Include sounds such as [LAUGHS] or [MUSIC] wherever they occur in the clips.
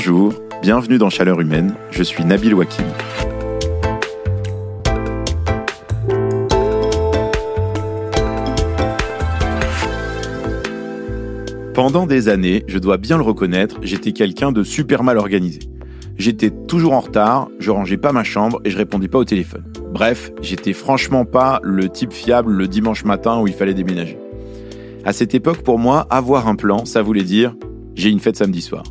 Bonjour, bienvenue dans Chaleur Humaine, je suis Nabil Wakim. Pendant des années, je dois bien le reconnaître, j'étais quelqu'un de super mal organisé. J'étais toujours en retard, je rangeais pas ma chambre et je répondais pas au téléphone. Bref, j'étais franchement pas le type fiable le dimanche matin où il fallait déménager. À cette époque, pour moi, avoir un plan, ça voulait dire j'ai une fête samedi soir.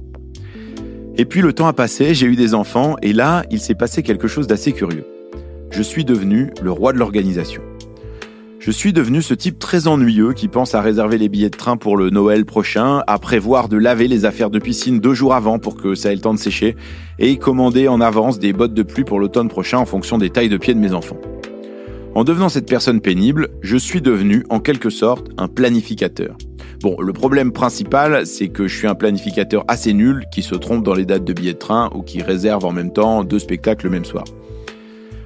Et puis le temps a passé, j'ai eu des enfants et là, il s'est passé quelque chose d'assez curieux. Je suis devenu le roi de l'organisation. Je suis devenu ce type très ennuyeux qui pense à réserver les billets de train pour le Noël prochain, à prévoir de laver les affaires de piscine deux jours avant pour que ça ait le temps de sécher, et commander en avance des bottes de pluie pour l'automne prochain en fonction des tailles de pieds de mes enfants. En devenant cette personne pénible, je suis devenu en quelque sorte un planificateur. Bon, le problème principal, c'est que je suis un planificateur assez nul qui se trompe dans les dates de billets de train ou qui réserve en même temps deux spectacles le même soir.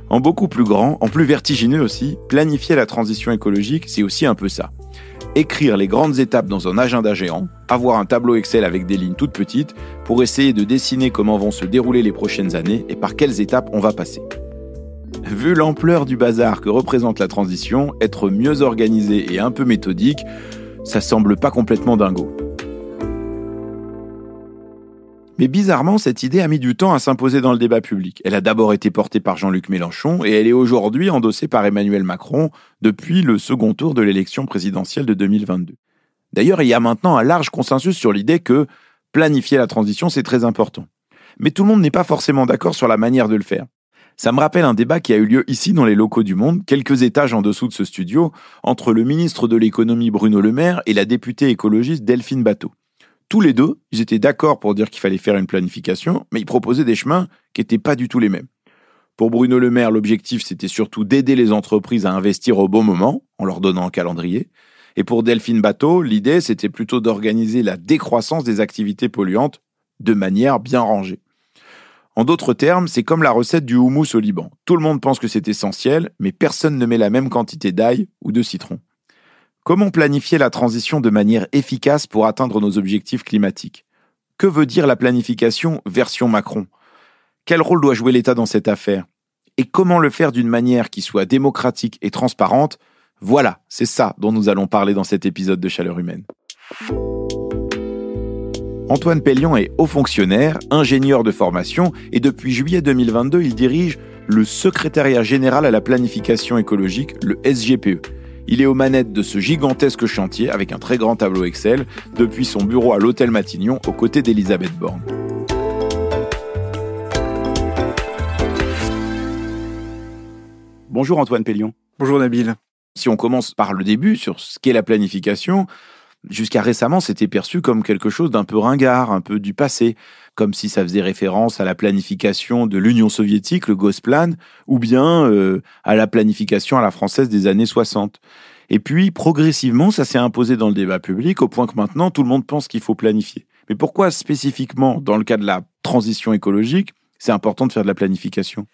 En beaucoup plus grand, en plus vertigineux aussi, planifier la transition écologique, c'est aussi un peu ça. Écrire les grandes étapes dans un agenda géant, avoir un tableau Excel avec des lignes toutes petites pour essayer de dessiner comment vont se dérouler les prochaines années et par quelles étapes on va passer. Vu l'ampleur du bazar que représente la transition, être mieux organisé et un peu méthodique, ça semble pas complètement dingo. Mais bizarrement, cette idée a mis du temps à s'imposer dans le débat public. Elle a d'abord été portée par Jean-Luc Mélenchon et elle est aujourd'hui endossée par Emmanuel Macron depuis le second tour de l'élection présidentielle de 2022. D'ailleurs, il y a maintenant un large consensus sur l'idée que planifier la transition, c'est très important. Mais tout le monde n'est pas forcément d'accord sur la manière de le faire. Ça me rappelle un débat qui a eu lieu ici dans les locaux du Monde, quelques étages en dessous de ce studio, entre le ministre de l'économie Bruno Le Maire et la députée écologiste Delphine Bateau tous les deux, ils étaient d'accord pour dire qu'il fallait faire une planification, mais ils proposaient des chemins qui n'étaient pas du tout les mêmes. Pour Bruno Le Maire, l'objectif, c'était surtout d'aider les entreprises à investir au bon moment, en leur donnant un calendrier. Et pour Delphine Bateau, l'idée, c'était plutôt d'organiser la décroissance des activités polluantes de manière bien rangée. En d'autres termes, c'est comme la recette du houmous au Liban. Tout le monde pense que c'est essentiel, mais personne ne met la même quantité d'ail ou de citron. Comment planifier la transition de manière efficace pour atteindre nos objectifs climatiques? Que veut dire la planification version Macron? Quel rôle doit jouer l'État dans cette affaire? Et comment le faire d'une manière qui soit démocratique et transparente? Voilà, c'est ça dont nous allons parler dans cet épisode de Chaleur Humaine. Antoine Pellion est haut fonctionnaire, ingénieur de formation et depuis juillet 2022, il dirige le secrétariat général à la planification écologique, le SGPE il est aux manettes de ce gigantesque chantier avec un très grand tableau Excel depuis son bureau à l'hôtel Matignon aux côtés d'Elisabeth Borne. Bonjour Antoine Pellion. Bonjour Nabil. Si on commence par le début sur ce qu'est la planification, jusqu'à récemment, c'était perçu comme quelque chose d'un peu ringard, un peu du passé, comme si ça faisait référence à la planification de l'Union soviétique, le Gosplan, ou bien euh, à la planification à la française des années 60. Et puis, progressivement, ça s'est imposé dans le débat public au point que maintenant, tout le monde pense qu'il faut planifier. Mais pourquoi spécifiquement, dans le cas de la transition écologique, c'est important de faire de la planification?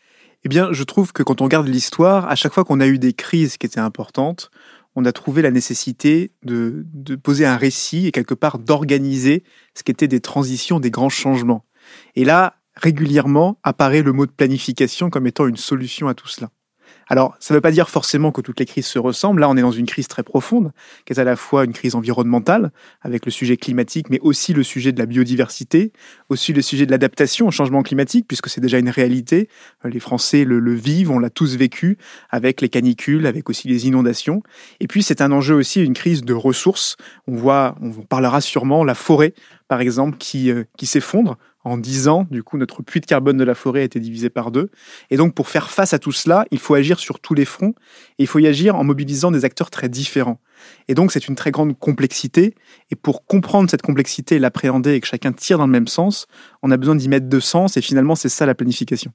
Eh bien, je trouve que quand on regarde l'histoire, à chaque fois qu'on a eu des crises qui étaient importantes, on a trouvé la nécessité de, poser un récit et quelque part d'organiser ce qu'étaient des transitions, des grands changements. Et là, régulièrement apparaît le mot de planification comme étant une solution à tout cela. Alors, ça ne veut pas dire forcément que toutes les crises se ressemblent. Là, on est dans une crise très profonde, qui est à la fois une crise environnementale, avec le sujet climatique, mais aussi le sujet de la biodiversité, aussi le sujet de l'adaptation au changement climatique, puisque c'est déjà une réalité. Les Français le, le vivent, on l'a tous vécu, avec les canicules, avec aussi les inondations. Et puis, c'est un enjeu aussi, une crise de ressources. On voit, on parlera sûrement, la forêt, par exemple, qui, euh, qui s'effondre en 10 ans, du coup, notre puits de carbone de la forêt a été divisé par deux. Et donc, pour faire face à tout cela, il faut agir sur tous les fronts et il faut y agir en mobilisant des acteurs très différents. Et donc, c'est une très grande complexité. Et pour comprendre cette complexité et l'appréhender et que chacun tire dans le même sens, on a besoin d'y mettre de sens. Et finalement, c'est ça la planification.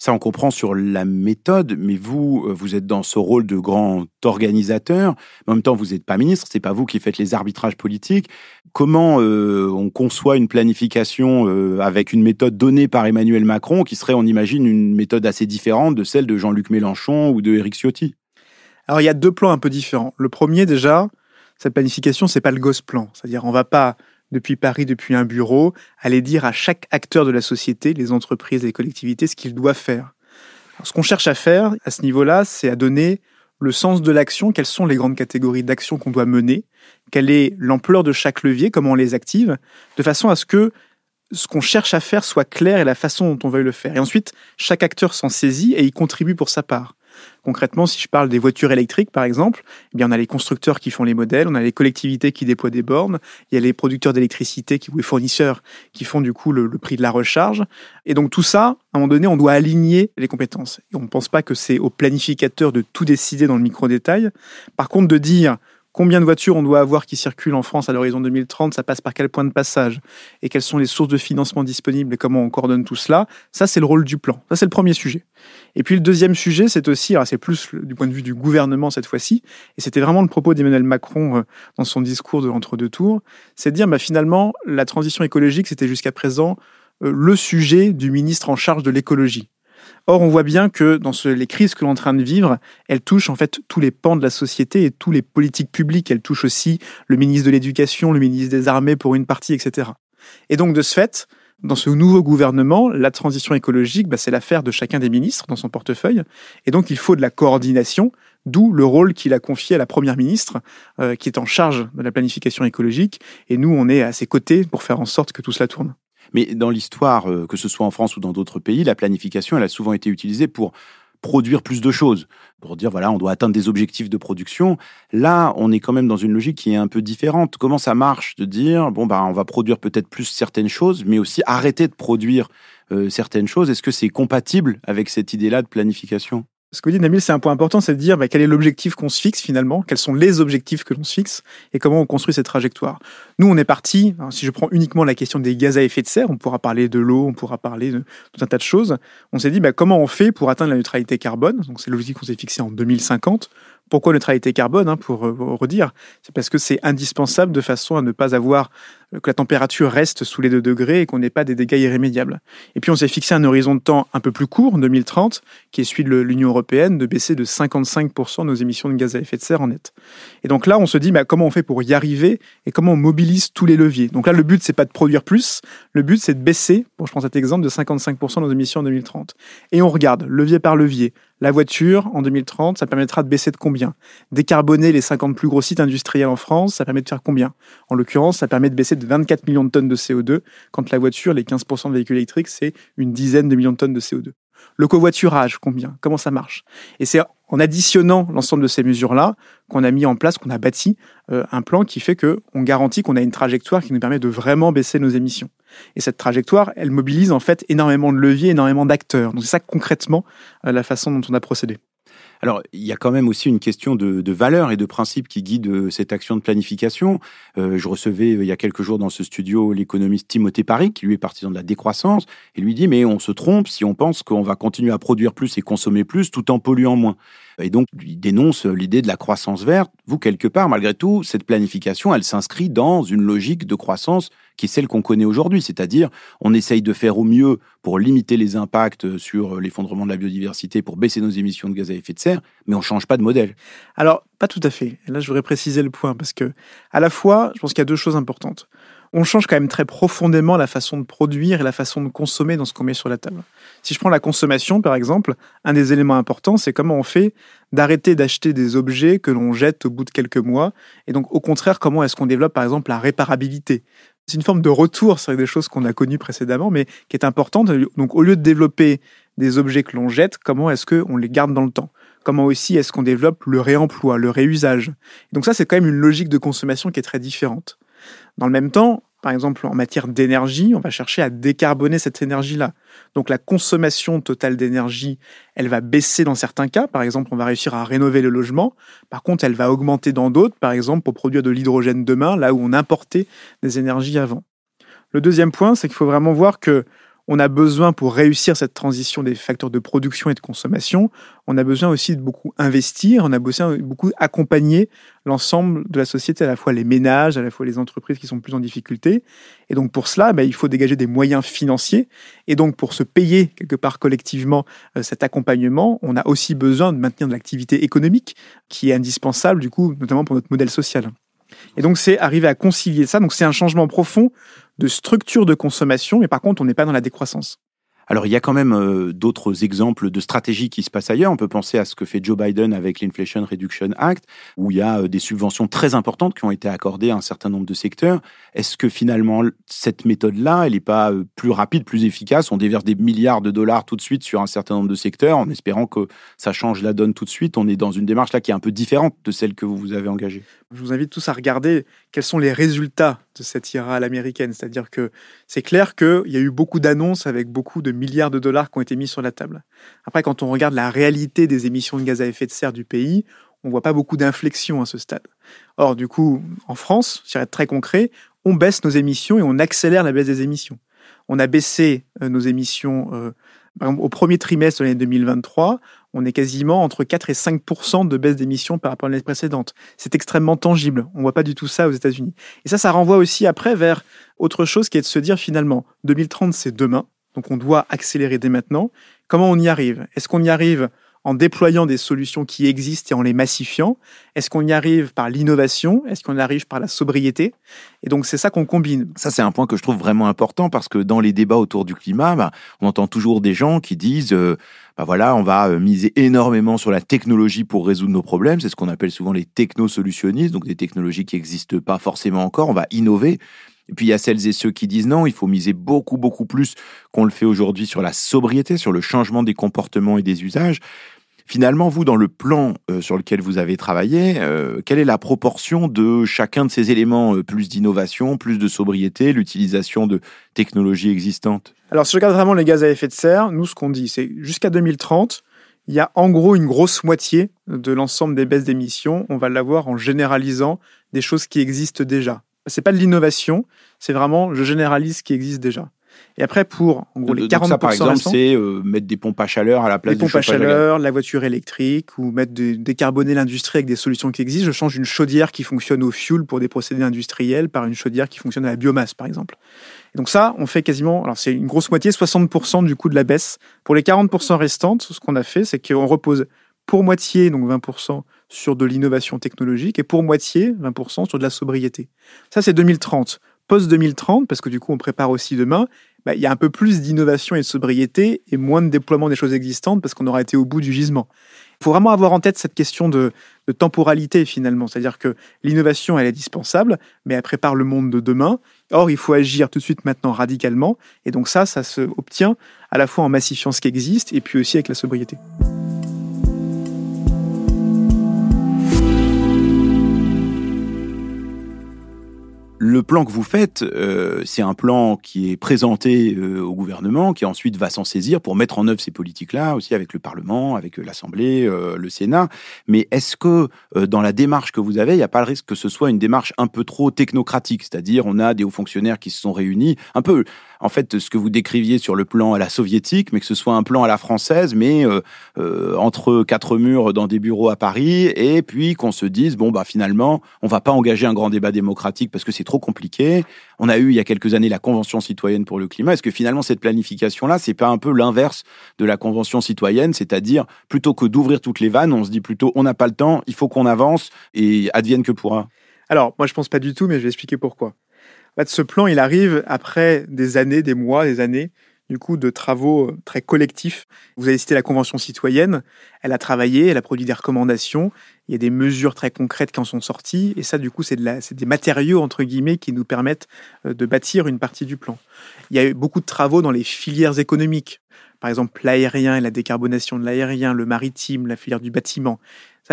Ça, on comprend sur la méthode, mais vous, euh, vous êtes dans ce rôle de grand organisateur. En même temps, vous n'êtes pas ministre, c'est pas vous qui faites les arbitrages politiques. Comment euh, on conçoit une planification euh, avec une méthode donnée par Emmanuel Macron, qui serait, on imagine, une méthode assez différente de celle de Jean-Luc Mélenchon ou de Éric Ciotti? Alors, il y a deux plans un peu différents. Le premier, déjà, cette planification, c'est pas le gosse plan. C'est-à-dire, on va pas depuis Paris, depuis un bureau, aller dire à chaque acteur de la société, les entreprises, les collectivités, ce qu'ils doivent faire. ce qu'on cherche à faire à ce niveau-là, c'est à donner le sens de l'action, quelles sont les grandes catégories d'action qu'on doit mener, quelle est l'ampleur de chaque levier, comment on les active, de façon à ce que ce qu'on cherche à faire soit clair et la façon dont on veut le faire. Et ensuite, chaque acteur s'en saisit et y contribue pour sa part. Concrètement, si je parle des voitures électriques, par exemple, eh bien, on a les constructeurs qui font les modèles, on a les collectivités qui déploient des bornes, il y a les producteurs d'électricité ou les fournisseurs qui font du coup le, prix de la recharge. Et donc tout ça, à un moment donné, on doit aligner les compétences. Et on ne pense pas que c'est au planificateur de tout décider dans le micro-détail. Par contre, de dire combien de voitures on doit avoir qui circulent en France à l'horizon 2030, ça passe par quel point de passage, et quelles sont les sources de financement disponibles et comment on coordonne tout cela, ça c'est le rôle du plan. Ça c'est le premier sujet. Et puis le deuxième sujet, c'est aussi, c'est plus du point de vue du gouvernement cette fois-ci, et c'était vraiment le propos d'Emmanuel Macron euh, dans son discours de l'entre-deux tours, c'est de dire bah, finalement la transition écologique c'était jusqu'à présent euh, le sujet du ministre en charge de l'écologie. Or, on voit bien que dans les crises que l'on est en train de vivre, elles touchent en fait tous les pans de la société et tous les politiques publiques. Elles touchent aussi le ministre de l'Éducation, le ministre des Armées pour une partie, etc. Et donc, de ce fait, dans ce nouveau gouvernement, la transition écologique, bah, c'est l'affaire de chacun des ministres dans son portefeuille. Et donc, il faut de la coordination, d'où le rôle qu'il a confié à la première ministre, euh, qui est en charge de la planification écologique. Et nous, on est à ses côtés pour faire en sorte que tout cela tourne. Mais dans l'histoire, euh, que ce soit en France ou dans d'autres pays, la planification, elle a souvent été utilisée pour produire plus de choses, pour dire voilà, on doit atteindre des objectifs de production. Là, on est quand même dans une logique qui est un peu différente. Comment ça marche de dire bon bah on va produire peut-être plus certaines choses, mais aussi arrêter de produire euh, certaines choses? Est-ce que c'est compatible avec cette idée-là de planification? Ce que dit Nabil, c'est un point important, c'est de dire bah, quel est l'objectif qu'on se fixe finalement, quels sont les objectifs que l'on se fixe? Et comment on construit cette trajectoire? Nous, on est parti, si je prends uniquement la question des gaz à effet de serre, on pourra parler de l'eau, on pourra parler de tout un tas de choses. On s'est dit bah, comment on fait pour atteindre la neutralité carbone? Donc c'est l'objectif qu'on s'est fixé en 2050. Pourquoi neutralité carbone, hein, pour euh, redire? C'est parce que c'est indispensable de façon à ne pas avoir que la température reste sous les 2 degrés et qu'on n'ait pas des dégâts irrémédiables. Et puis on s'est fixé un horizon de temps un peu plus court, en 2030, qui est celui de l'Union européenne, de baisser de 55% nos émissions de gaz à effet de serre en net. Et donc là, on se dit bah, comment on fait pour y arriver et comment on mobilise tous les leviers? Donc là, le but, c'est pas de produire plus, le but, c'est de baisser, bon, je prends cet exemple, de 55% nos émissions en 2030. Et on regarde levier par levier. La voiture, en 2030, ça permettra de baisser de combien? Décarboner les 50 plus gros sites industriels en France, ça permet de faire combien? En l'occurrence, ça permet de baisser de 24 millions de tonnes de CO2, quand la voiture, les 15% de véhicules électriques, c'est une dizaine de millions de tonnes de CO2. Le covoiturage, combien? Comment ça marche? Et c'est en additionnant l'ensemble de ces mesures-là qu'on a mis en place, qu'on a bâti euh, un plan qui fait que on garantit qu'on a une trajectoire qui nous permet de vraiment baisser nos émissions. Et cette trajectoire, elle mobilise en fait énormément de leviers, énormément d'acteurs. Donc c'est ça concrètement euh, la façon dont on a procédé. Alors, il y a quand même aussi une question de, de valeur et de principe qui guide euh, cette action de planification. Euh, je recevais euh, il y a quelques jours dans ce studio l'économiste Timothée Paris, qui lui est partisan de la décroissance, et lui dit, mais on se trompe si on pense qu'on va continuer à produire plus et consommer plus tout en polluant moins. Et donc, il dénonce l'idée de la croissance verte. Vous, quelque part, malgré tout, cette planification, elle s'inscrit dans une logique de croissance qui est celle qu'on connaît aujourd'hui, c'est-à-dire on essaye de faire au mieux pour limiter les impacts sur l'effondrement de la biodiversité, pour baisser nos émissions de gaz à effet de serre, mais on change pas de modèle. Alors, pas tout à fait. Et là, je voudrais préciser le point, parce que à la fois, je pense qu'il y a deux choses importantes on change quand même très profondément la façon de produire et la façon de consommer dans ce qu'on met sur la table. Si je prends la consommation, par exemple, un des éléments importants, c'est comment on fait d'arrêter d'acheter des objets que l'on jette au bout de quelques mois. Et donc, au contraire, comment est-ce qu'on développe, par exemple, la réparabilité? C'est une forme de retour sur des choses qu'on a connues précédemment, mais qui est importante. Donc, au lieu de développer des objets que l'on jette, comment est-ce qu'on les garde dans le temps? Comment aussi est-ce qu'on développe le réemploi, le réusage? Donc ça, c'est quand même une logique de consommation qui est très différente. Dans le même temps, par exemple, en matière d'énergie, on va chercher à décarboner cette énergie-là. Donc la consommation totale d'énergie, elle va baisser dans certains cas. Par exemple, on va réussir à rénover le logement. Par contre, elle va augmenter dans d'autres, par exemple, pour produire de l'hydrogène demain, là où on importait des énergies avant. Le deuxième point, c'est qu'il faut vraiment voir que on a besoin pour réussir cette transition des facteurs de production et de consommation, on a besoin aussi de beaucoup investir, on a besoin de beaucoup accompagner l'ensemble de la société, à la fois les ménages, à la fois les entreprises qui sont plus en difficulté. Et donc pour cela, bah, il faut dégager des moyens financiers. Et donc pour se payer quelque part collectivement euh, cet accompagnement, on a aussi besoin de maintenir de l'activité économique qui est indispensable du coup, notamment pour notre modèle social. Et donc, c'est arriver à concilier ça. Donc, c'est un changement profond de structure de consommation, mais par contre, on n'est pas dans la décroissance. Alors, il y a quand même euh, d'autres exemples de stratégies qui se passent ailleurs. On peut penser à ce que fait Joe Biden avec l'Inflation Reduction Act, où il y a euh, des subventions très importantes qui ont été accordées à un certain nombre de secteurs. Est-ce que finalement, cette méthode-là, elle n'est pas euh, plus rapide, plus efficace? On déverse des milliards de dollars tout de suite sur un certain nombre de secteurs en espérant que ça change la donne tout de suite. On est dans une démarche là qui est un peu différente de celle que vous vous avez engagée. Je vous invite tous à regarder quels sont les résultats de cette IRA à l'américaine. C'est-à-dire que c'est clair qu'il y a eu beaucoup d'annonces avec beaucoup de milliards de dollars qui ont été mis sur la table. Après, quand on regarde la réalité des émissions de gaz à effet de serre du pays, on voit pas beaucoup d'inflexion à ce stade. Or, du coup, en France, si être très concret, on baisse nos émissions et on accélère la baisse des émissions. On a baissé euh, nos émissions euh, au premier trimestre de l'année 2023, on est quasiment entre 4 et 5 de baisse d'émissions par rapport à l'année précédente. C'est extrêmement tangible. On ne voit pas du tout ça aux États-Unis. Et ça, ça renvoie aussi après vers autre chose qui est de se dire finalement, 2030, c'est demain. Donc on doit accélérer dès maintenant. Comment on y arrive? Est-ce qu'on y arrive en déployant des solutions qui existent et en les massifiant Est-ce qu'on y arrive par l'innovation? Est-ce qu'on y arrive par la sobriété? Et donc c'est ça qu'on combine. Ça c'est un point que je trouve vraiment important parce que dans les débats autour du climat, bah, on entend toujours des gens qui disent euh, bah voilà, on va euh, miser énormément sur la technologie pour résoudre nos problèmes. C'est ce qu'on appelle souvent les technosolutionnistes, donc des technologies qui n'existent pas forcément encore. On va innover. Et puis il y a celles et ceux qui disent non, il faut miser beaucoup, beaucoup plus qu'on le fait aujourd'hui sur la sobriété, sur le changement des comportements et des usages. Finalement, vous, dans le plan euh, sur lequel vous avez travaillé, euh, quelle est la proportion de chacun de ces éléments euh, Plus d'innovation, plus de sobriété, l'utilisation de technologies existantes? Alors, si je regarde vraiment les gaz à effet de serre, nous, ce qu'on dit, c'est jusqu'à 2030, il y a en gros une grosse moitié de l'ensemble des baisses d'émissions. On va l'avoir en généralisant des choses qui existent déjà. C'est pas de l'innovation, c'est vraiment je généralise ce qui existe déjà. Et après, pour en gros, les 40% ça, par exemple, c'est euh, mettre des pompes à chaleur à la place des pompes à chaleur, la voiture électrique, ou mettre de, décarboner l'industrie avec des solutions qui existent. Je change une chaudière qui fonctionne au fuel pour des procédés industriels par une chaudière qui fonctionne à la biomasse, par exemple. Et donc ça, on fait quasiment, alors c'est une grosse moitié, 60% du coût de la baisse. Pour les 40% restantes, ce qu'on a fait, c'est qu'on repose pour moitié, donc 20%, sur de l'innovation technologique et pour moitié, 20%, sur de la sobriété. Ça, c'est 2030 post-2030, parce que du coup on prépare aussi demain, bah, il y a un peu plus d'innovation et de sobriété et moins de déploiement des choses existantes parce qu'on aura été au bout du gisement. Il faut vraiment avoir en tête cette question de, temporalité finalement, c'est-à-dire que l'innovation elle est dispensable, mais elle prépare le monde de demain. Or, il faut agir tout de suite maintenant radicalement, et donc ça, ça se obtient à la fois en massifiant ce qui existe et puis aussi avec la sobriété. Le plan que vous faites, euh, c'est un plan qui est présenté euh, au gouvernement, qui ensuite va s'en saisir pour mettre en œuvre ces politiques-là, aussi avec le Parlement, avec euh, l'Assemblée, le Sénat. Mais est-ce que dans la démarche que vous avez, il n'y a pas le risque que ce soit une démarche un peu trop technocratique? C'est-à-dire, on a des hauts fonctionnaires qui se sont réunis, un peu en fait ce que vous décriviez sur le plan à la soviétique, mais que ce soit un plan à la française, mais euh, euh, entre quatre murs dans des bureaux à Paris, et puis qu'on se dise bon bah finalement on va pas engager un grand débat démocratique parce que c'est trop compliqué. On a eu il y a quelques années la Convention citoyenne pour le climat. Est-ce que finalement cette planification là c'est pas un peu l'inverse de la Convention citoyenne, c'est-à-dire plutôt que d'ouvrir toutes les vannes, on se dit plutôt on n'a pas le temps, il faut qu'on avance et advienne que pourra. Alors, moi, je pense pas du tout, mais je vais expliquer pourquoi ce plan, il arrive après des années, des mois, des années, du coup, de travaux euh, très collectifs. Vous avez cité la Convention citoyenne. Elle a travaillé, elle a produit des recommandations. Il y a des mesures très concrètes qui en sont sorties. Et ça, du coup, c'est de des matériaux, entre guillemets, qui nous permettent euh, de bâtir une partie du plan. Il y a eu beaucoup de travaux dans les filières économiques. Par exemple, l'aérien et la décarbonation de l'aérien, le maritime, la filière du bâtiment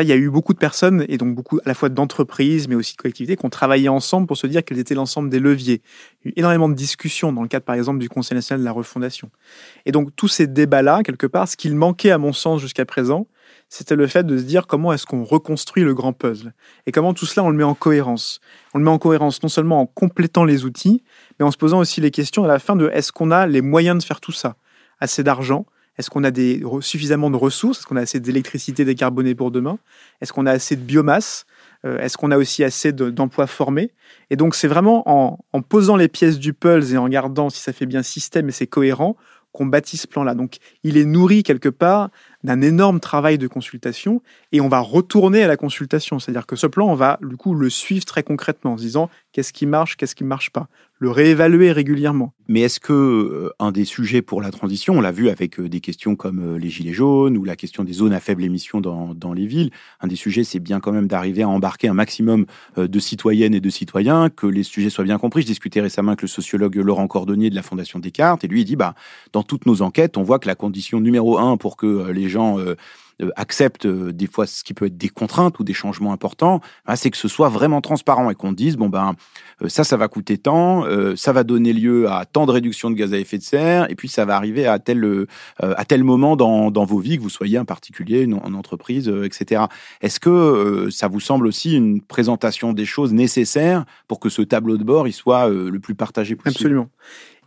il y a eu beaucoup de personnes, et donc beaucoup à la fois d'entreprises, mais aussi de collectivités, qui ont travaillé ensemble pour se dire quels étaient l'ensemble des leviers. Il y a eu énormément de discussions dans le cadre, par exemple, du Conseil national de la refondation. Et donc, tous ces débats-là, quelque part, ce qu'il manquait, à mon sens, jusqu'à présent, c'était le fait de se dire comment est-ce qu'on reconstruit le grand puzzle. Et comment tout cela, on le met en cohérence. On le met en cohérence non seulement en complétant les outils, mais en se posant aussi les questions à la fin de est-ce qu'on a les moyens de faire tout ça? Assez d'argent? Est-ce qu'on a des, suffisamment de ressources? Est-ce qu'on a assez d'électricité décarbonée pour demain? Est-ce qu'on a assez de biomasse? Euh, Est-ce qu'on a aussi assez d'emplois formés? Et donc, c'est vraiment en, posant les pièces du puzzle et en regardant si ça fait bien système et c'est cohérent qu'on bâtit ce plan-là. Donc, il est nourri quelque part d'un énorme travail de consultation et on va retourner à la consultation. C'est-à-dire que ce plan, on va du coup le suivre très concrètement en se disant qu'est-ce qui marche, qu'est-ce qui ne marche pas, le réévaluer régulièrement. Mais est-ce que euh, un des sujets pour la transition, on l'a vu avec euh, des questions comme euh, les gilets jaunes ou la question des zones à faible émission dans, dans les villes, un des sujets, c'est bien quand même d'arriver à embarquer un maximum de citoyennes et de citoyens, que les sujets soient bien compris. Je discutais récemment avec le sociologue Laurent Cordonnier de la Fondation Descartes et lui il dit bah dans toutes nos enquêtes, on voit que la condition numéro un pour que les gens euh, acceptent euh, des fois ce qui peut être des contraintes ou des changements importants, hein, c'est que ce soit vraiment transparent et qu'on dise bon ben euh, ça ça va coûter tant, ça va donner lieu à tant de réduction de gaz à effet de serre et puis ça va arriver à tel à tel moment dans, dans vos vies que vous soyez un particulier, une, en entreprise, etc. Est-ce que ça vous semble aussi une présentation des choses nécessaires pour que ce tableau de bord il soit le plus partagé possible? Absolument.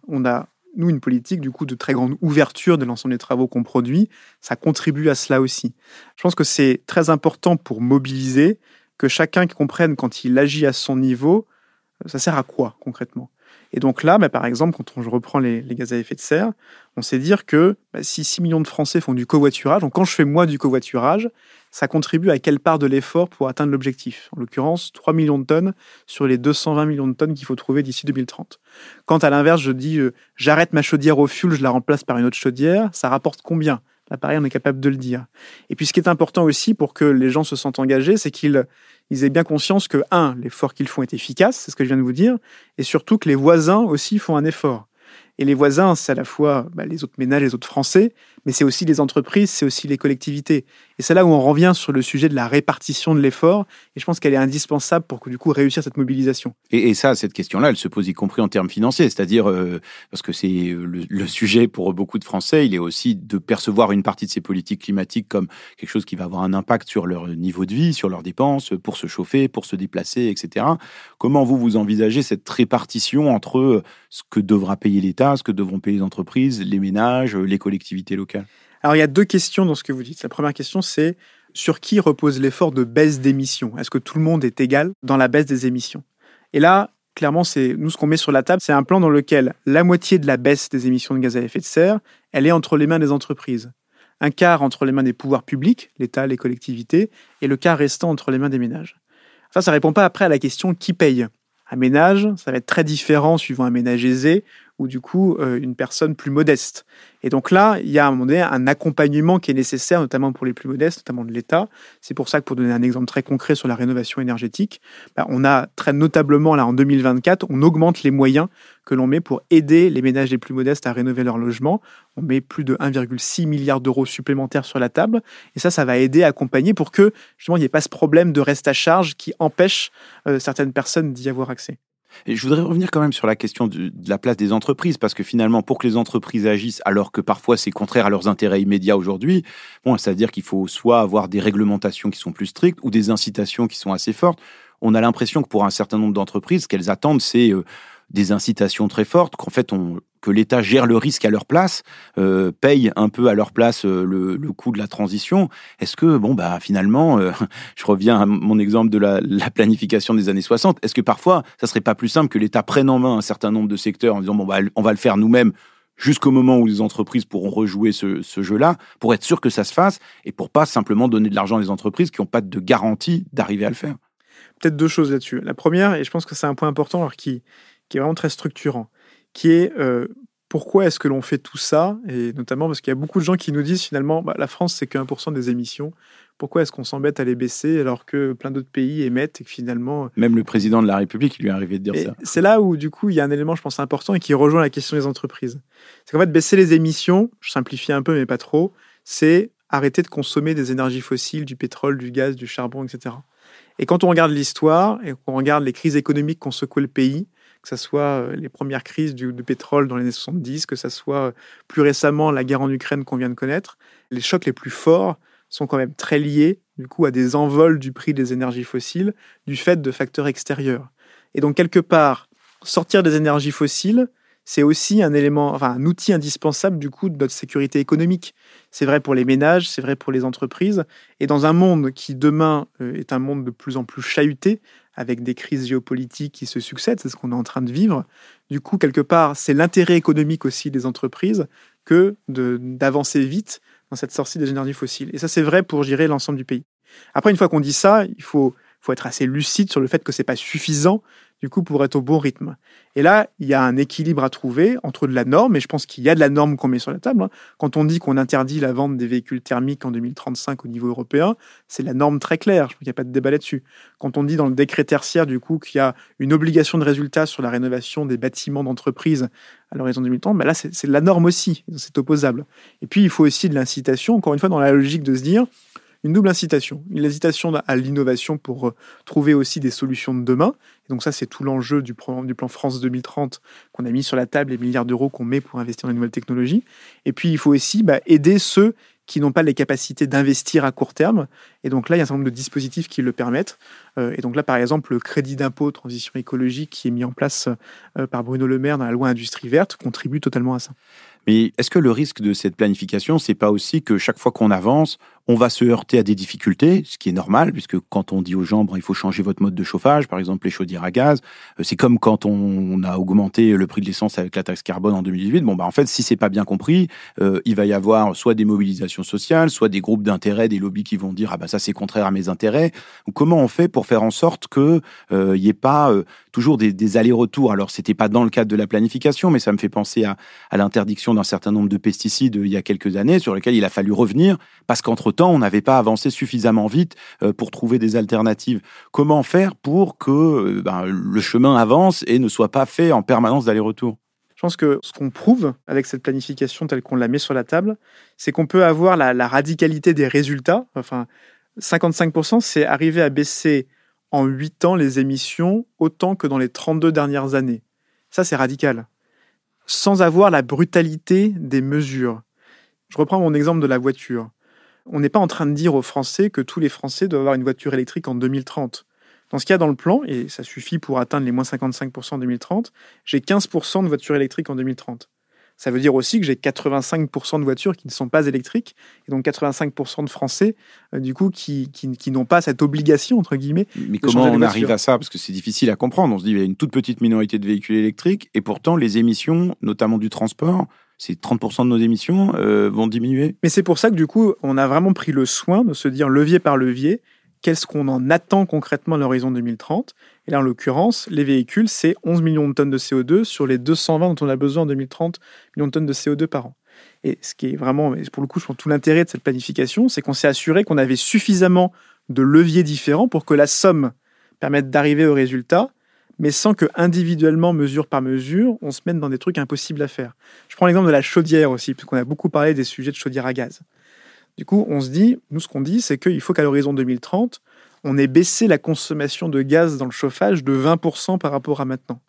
On a nous, une politique du coup de très grande ouverture de l'ensemble des travaux qu'on produit, ça contribue à cela aussi. Je pense que c'est très important pour mobiliser que chacun comprenne quand il agit à son niveau, euh, ça sert à quoi concrètement? Et donc là, bah, par exemple, quand on, je reprends les, gaz à effet de serre, on sait dire que bah, si 6 millions de Français font du covoiturage, donc quand je fais moi du covoiturage, ça contribue à quelle part de l'effort pour atteindre l'objectif? En l'occurrence, 3 millions de tonnes sur les 220 millions de tonnes qu'il faut trouver d'ici 2030. Quand à l'inverse, je dis euh, j'arrête ma chaudière au fioul, je la remplace par une autre chaudière, ça rapporte combien? Là, pareil, on est capable de le dire. Et puis, ce qui est important aussi pour que les gens se sentent engagés, c'est qu'ils ils aient bien conscience que, un, l'effort qu'ils font est efficace, c'est ce que je viens de vous dire, et surtout que les voisins aussi font un effort. Et les voisins, c'est à la fois bah, les autres ménages, les autres Français, mais c'est aussi les entreprises, c'est aussi les collectivités. Et c'est là où on revient sur le sujet de la répartition de l'effort. Et je pense qu'elle est indispensable pour que, du coup réussir cette mobilisation. Et, ça, cette question-là, elle se pose y compris en termes financiers, c'est-à-dire euh, parce que c'est le, sujet pour beaucoup de Français, il est aussi de percevoir une partie de ces politiques climatiques comme quelque chose qui va avoir un impact sur leur niveau de vie, sur leurs dépenses, pour se chauffer, pour se déplacer, etc. Comment vous vous envisagez cette répartition entre ce que devra payer l'État, ce que devront payer les entreprises, les ménages, les collectivités locales? Alors il y a deux questions dans ce que vous dites. La première question, c'est sur qui repose l'effort de baisse d'émissions? Est-ce que tout le monde est égal dans la baisse des émissions? Et là, clairement, c'est nous ce qu'on met sur la table, c'est un plan dans lequel la moitié de la baisse des émissions de gaz à effet de serre, elle est entre les mains des entreprises. Un quart entre les mains des pouvoirs publics, l'État, les collectivités, et le quart restant entre les mains des ménages. Ça, ça répond pas après à la question qui paye? Un ménage, ça va être très différent suivant un ménage aisé ou du coup euh, une personne plus modeste. Et donc là, il y a un un accompagnement qui est nécessaire, notamment pour les plus modestes, notamment de l'État. C'est pour ça que pour donner un exemple très concret sur la rénovation énergétique, bah, on a très notablement là en 2024, on augmente les moyens que l'on met pour aider les ménages les plus modestes à rénover leur logement. On met plus de 1,6 milliard d'euros supplémentaires sur la table. Et ça, ça va aider à accompagner pour que justement il n'y ait pas ce problème de reste à charge qui empêche euh, certaines personnes d'y avoir accès. Je voudrais revenir quand même sur la question de, la place des entreprises, parce que finalement, pour que les entreprises agissent, alors que parfois c'est contraire à leurs intérêts immédiats aujourd'hui, bon, ça veut dire qu'il faut soit avoir des réglementations qui sont plus strictes ou des incitations qui sont assez fortes. On a l'impression que pour un certain nombre d'entreprises, ce qu'elles attendent, c'est euh, des incitations très fortes, qu'en fait, on, que l'État gère le risque à leur place, euh, paye un peu à leur place euh, le, coût de la transition. Est-ce que, bon, bah, finalement, euh, [LAUGHS] je reviens à mon exemple de la, la, planification des années 60, est-ce que parfois, ça serait pas plus simple que l'État prenne en main un certain nombre de secteurs en disant, bon, bah, on va le faire nous-mêmes jusqu'au moment où les entreprises pourront rejouer ce, ce jeu-là, pour être sûr que ça se fasse et pour pas simplement donner de l'argent aux entreprises qui n'ont pas de garantie d'arriver à le faire? Peut-être deux choses là-dessus. La première, et je pense que c'est un point important, alors qui, qui est vraiment très structurant, qui est euh, pourquoi est-ce que l'on fait tout ça? Et notamment parce qu'il y a beaucoup de gens qui nous disent finalement, bah, la France, c'est que 1% des émissions. Pourquoi est-ce qu'on s'embête à les baisser alors que plein d'autres pays émettent et que finalement... Euh, Même le président de la République, il lui est arrivé de dire ça. C'est là où, du coup, il y a un élément, je pense, important et qui rejoint la question des entreprises. C'est qu'en fait, baisser les émissions, je simplifie un peu, mais pas trop, c'est arrêter de consommer des énergies fossiles, du pétrole, du gaz, du charbon, etc. Et quand on regarde l'histoire et qu'on regarde les crises économiques qu'ont secoué le pays, que ce soit euh, les premières crises du, pétrole dans les années 70, que ce soit euh, plus récemment la guerre en Ukraine qu'on vient de connaître, les chocs les plus forts sont quand même très liés du coup à des envols du prix des énergies fossiles du fait de facteurs extérieurs. Et donc quelque part, sortir des énergies fossiles, c'est aussi un élément, enfin un outil indispensable du coup de notre sécurité économique. C'est vrai pour les ménages, c'est vrai pour les entreprises. Et dans un monde qui demain euh, est un monde de plus en plus chahuté, avec des crises géopolitiques qui se succèdent, c'est ce qu'on est en train de vivre. Du coup, quelque part, c'est l'intérêt économique aussi des entreprises que d'avancer vite dans cette sortie des énergies fossiles. Et ça, c'est vrai pour gérer l'ensemble du pays. Après, une fois qu'on dit ça, il faut, faut être assez lucide sur le fait que c'est pas suffisant du coup, pour être au bon rythme. Et là, il y a un équilibre à trouver entre de la norme, et je pense qu'il y a de la norme qu'on met sur la table. Hein. Quand on dit qu'on interdit la vente des véhicules thermiques en 2035 au niveau européen, c'est la norme très claire, je crois qu'il n'y a pas de débat là-dessus. Quand on dit dans le décret tertiaire, du coup, qu'il y a une obligation de résultat sur la rénovation des bâtiments d'entreprise à l'horizon 2030, ben là, c'est la norme aussi, c'est opposable. Et puis, il faut aussi de l'incitation, encore une fois, dans la logique de se dire, une double incitation. Une incitation à l'innovation pour euh, trouver aussi des solutions de demain. Et donc ça, c'est tout l'enjeu du, plan, France 2030 qu'on a mis sur la table, les milliards d'euros qu'on met pour investir dans les nouvelles technologies. Et puis, il faut aussi bah, aider ceux qui n'ont pas les capacités d'investir à court terme. Et donc là, il y a un certain nombre de dispositifs qui le permettent. Euh, et donc là, par exemple, le crédit d'impôt transition écologique qui est mis en place euh, par Bruno Le Maire dans la loi Industrie verte contribue totalement à ça. Mais est-ce que le risque de cette planification, c'est pas aussi que chaque fois qu'on avance, on va se heurter à des difficultés, ce qui est normal, puisque quand on dit aux gens, il faut changer votre mode de chauffage, par exemple les chaudières à gaz, euh, c'est comme quand on, a augmenté le prix de l'essence avec la taxe carbone en 2018. Bon, bah, en fait, si c'est pas bien compris, euh, il va y avoir soit des mobilisations sociales, soit des groupes d'intérêt, des lobbies qui vont dire, ah bah ça c'est contraire à mes intérêts. comment on fait pour faire en sorte que il euh, n'y ait pas toujours des, allers-retours? Alors, c'était pas dans le cadre de la planification, mais ça me fait penser à, à l'interdiction d'un certain nombre de pesticides il y a quelques années, sur lesquels il a fallu revenir, parce qu'entre temps, on n'avait pas avancé suffisamment vite euh, pour trouver des alternatives. Comment faire pour que euh, ben, le chemin avance et ne soit pas fait en permanence d'aller-retour? Je pense que ce qu'on prouve avec cette planification telle qu'on la met sur la table, c'est qu'on peut avoir la, radicalité des résultats. Enfin, 55%, c'est arriver à baisser en 8 ans les émissions autant que dans les 32 dernières années. Ça, c'est radical. Sans avoir la brutalité des mesures. Je reprends mon exemple de la voiture on n'est pas en train de dire aux Français que tous les Français doivent avoir une voiture électrique en 2030. Dans ce qu'il y a dans le plan, et ça suffit pour atteindre les moins 55% en 2030, j'ai 15% de voitures électriques en 2030. Ça veut dire aussi que j'ai 85% de voitures qui ne sont pas électriques, et donc 85% de Français, euh, du coup, qui, qui, n'ont pas cette obligation, entre guillemets. Mais comment on arrive à ça? Parce que c'est difficile à comprendre. On se dit, il y a une toute petite minorité de véhicules électriques, et pourtant, les émissions, notamment du transport, c'est 30% de nos émissions euh, vont diminuer. Mais c'est pour ça que du coup, on a vraiment pris le soin de se dire levier par levier, qu'est-ce qu'on en attend concrètement à l'horizon 2030. Et là, en l'occurrence, les véhicules, c'est 11 millions de tonnes de CO2 sur les 220 dont on a besoin en 2030 millions de tonnes de CO2 par an. Et ce qui est vraiment, pour le coup, je pense tout l'intérêt de cette planification, c'est qu'on s'est assuré qu'on avait suffisamment de leviers différents pour que la somme permette d'arriver au résultat mais sans que individuellement, mesure par mesure, on se mette dans des trucs impossibles à faire. Je prends l'exemple de la chaudière aussi, puisqu'on a beaucoup parlé des sujets de chaudière à gaz. Du coup, on se dit, nous, ce qu'on dit, c'est qu'il faut qu'à l'horizon 2030, on ait baissé la consommation de gaz dans le chauffage de 20% par rapport à maintenant.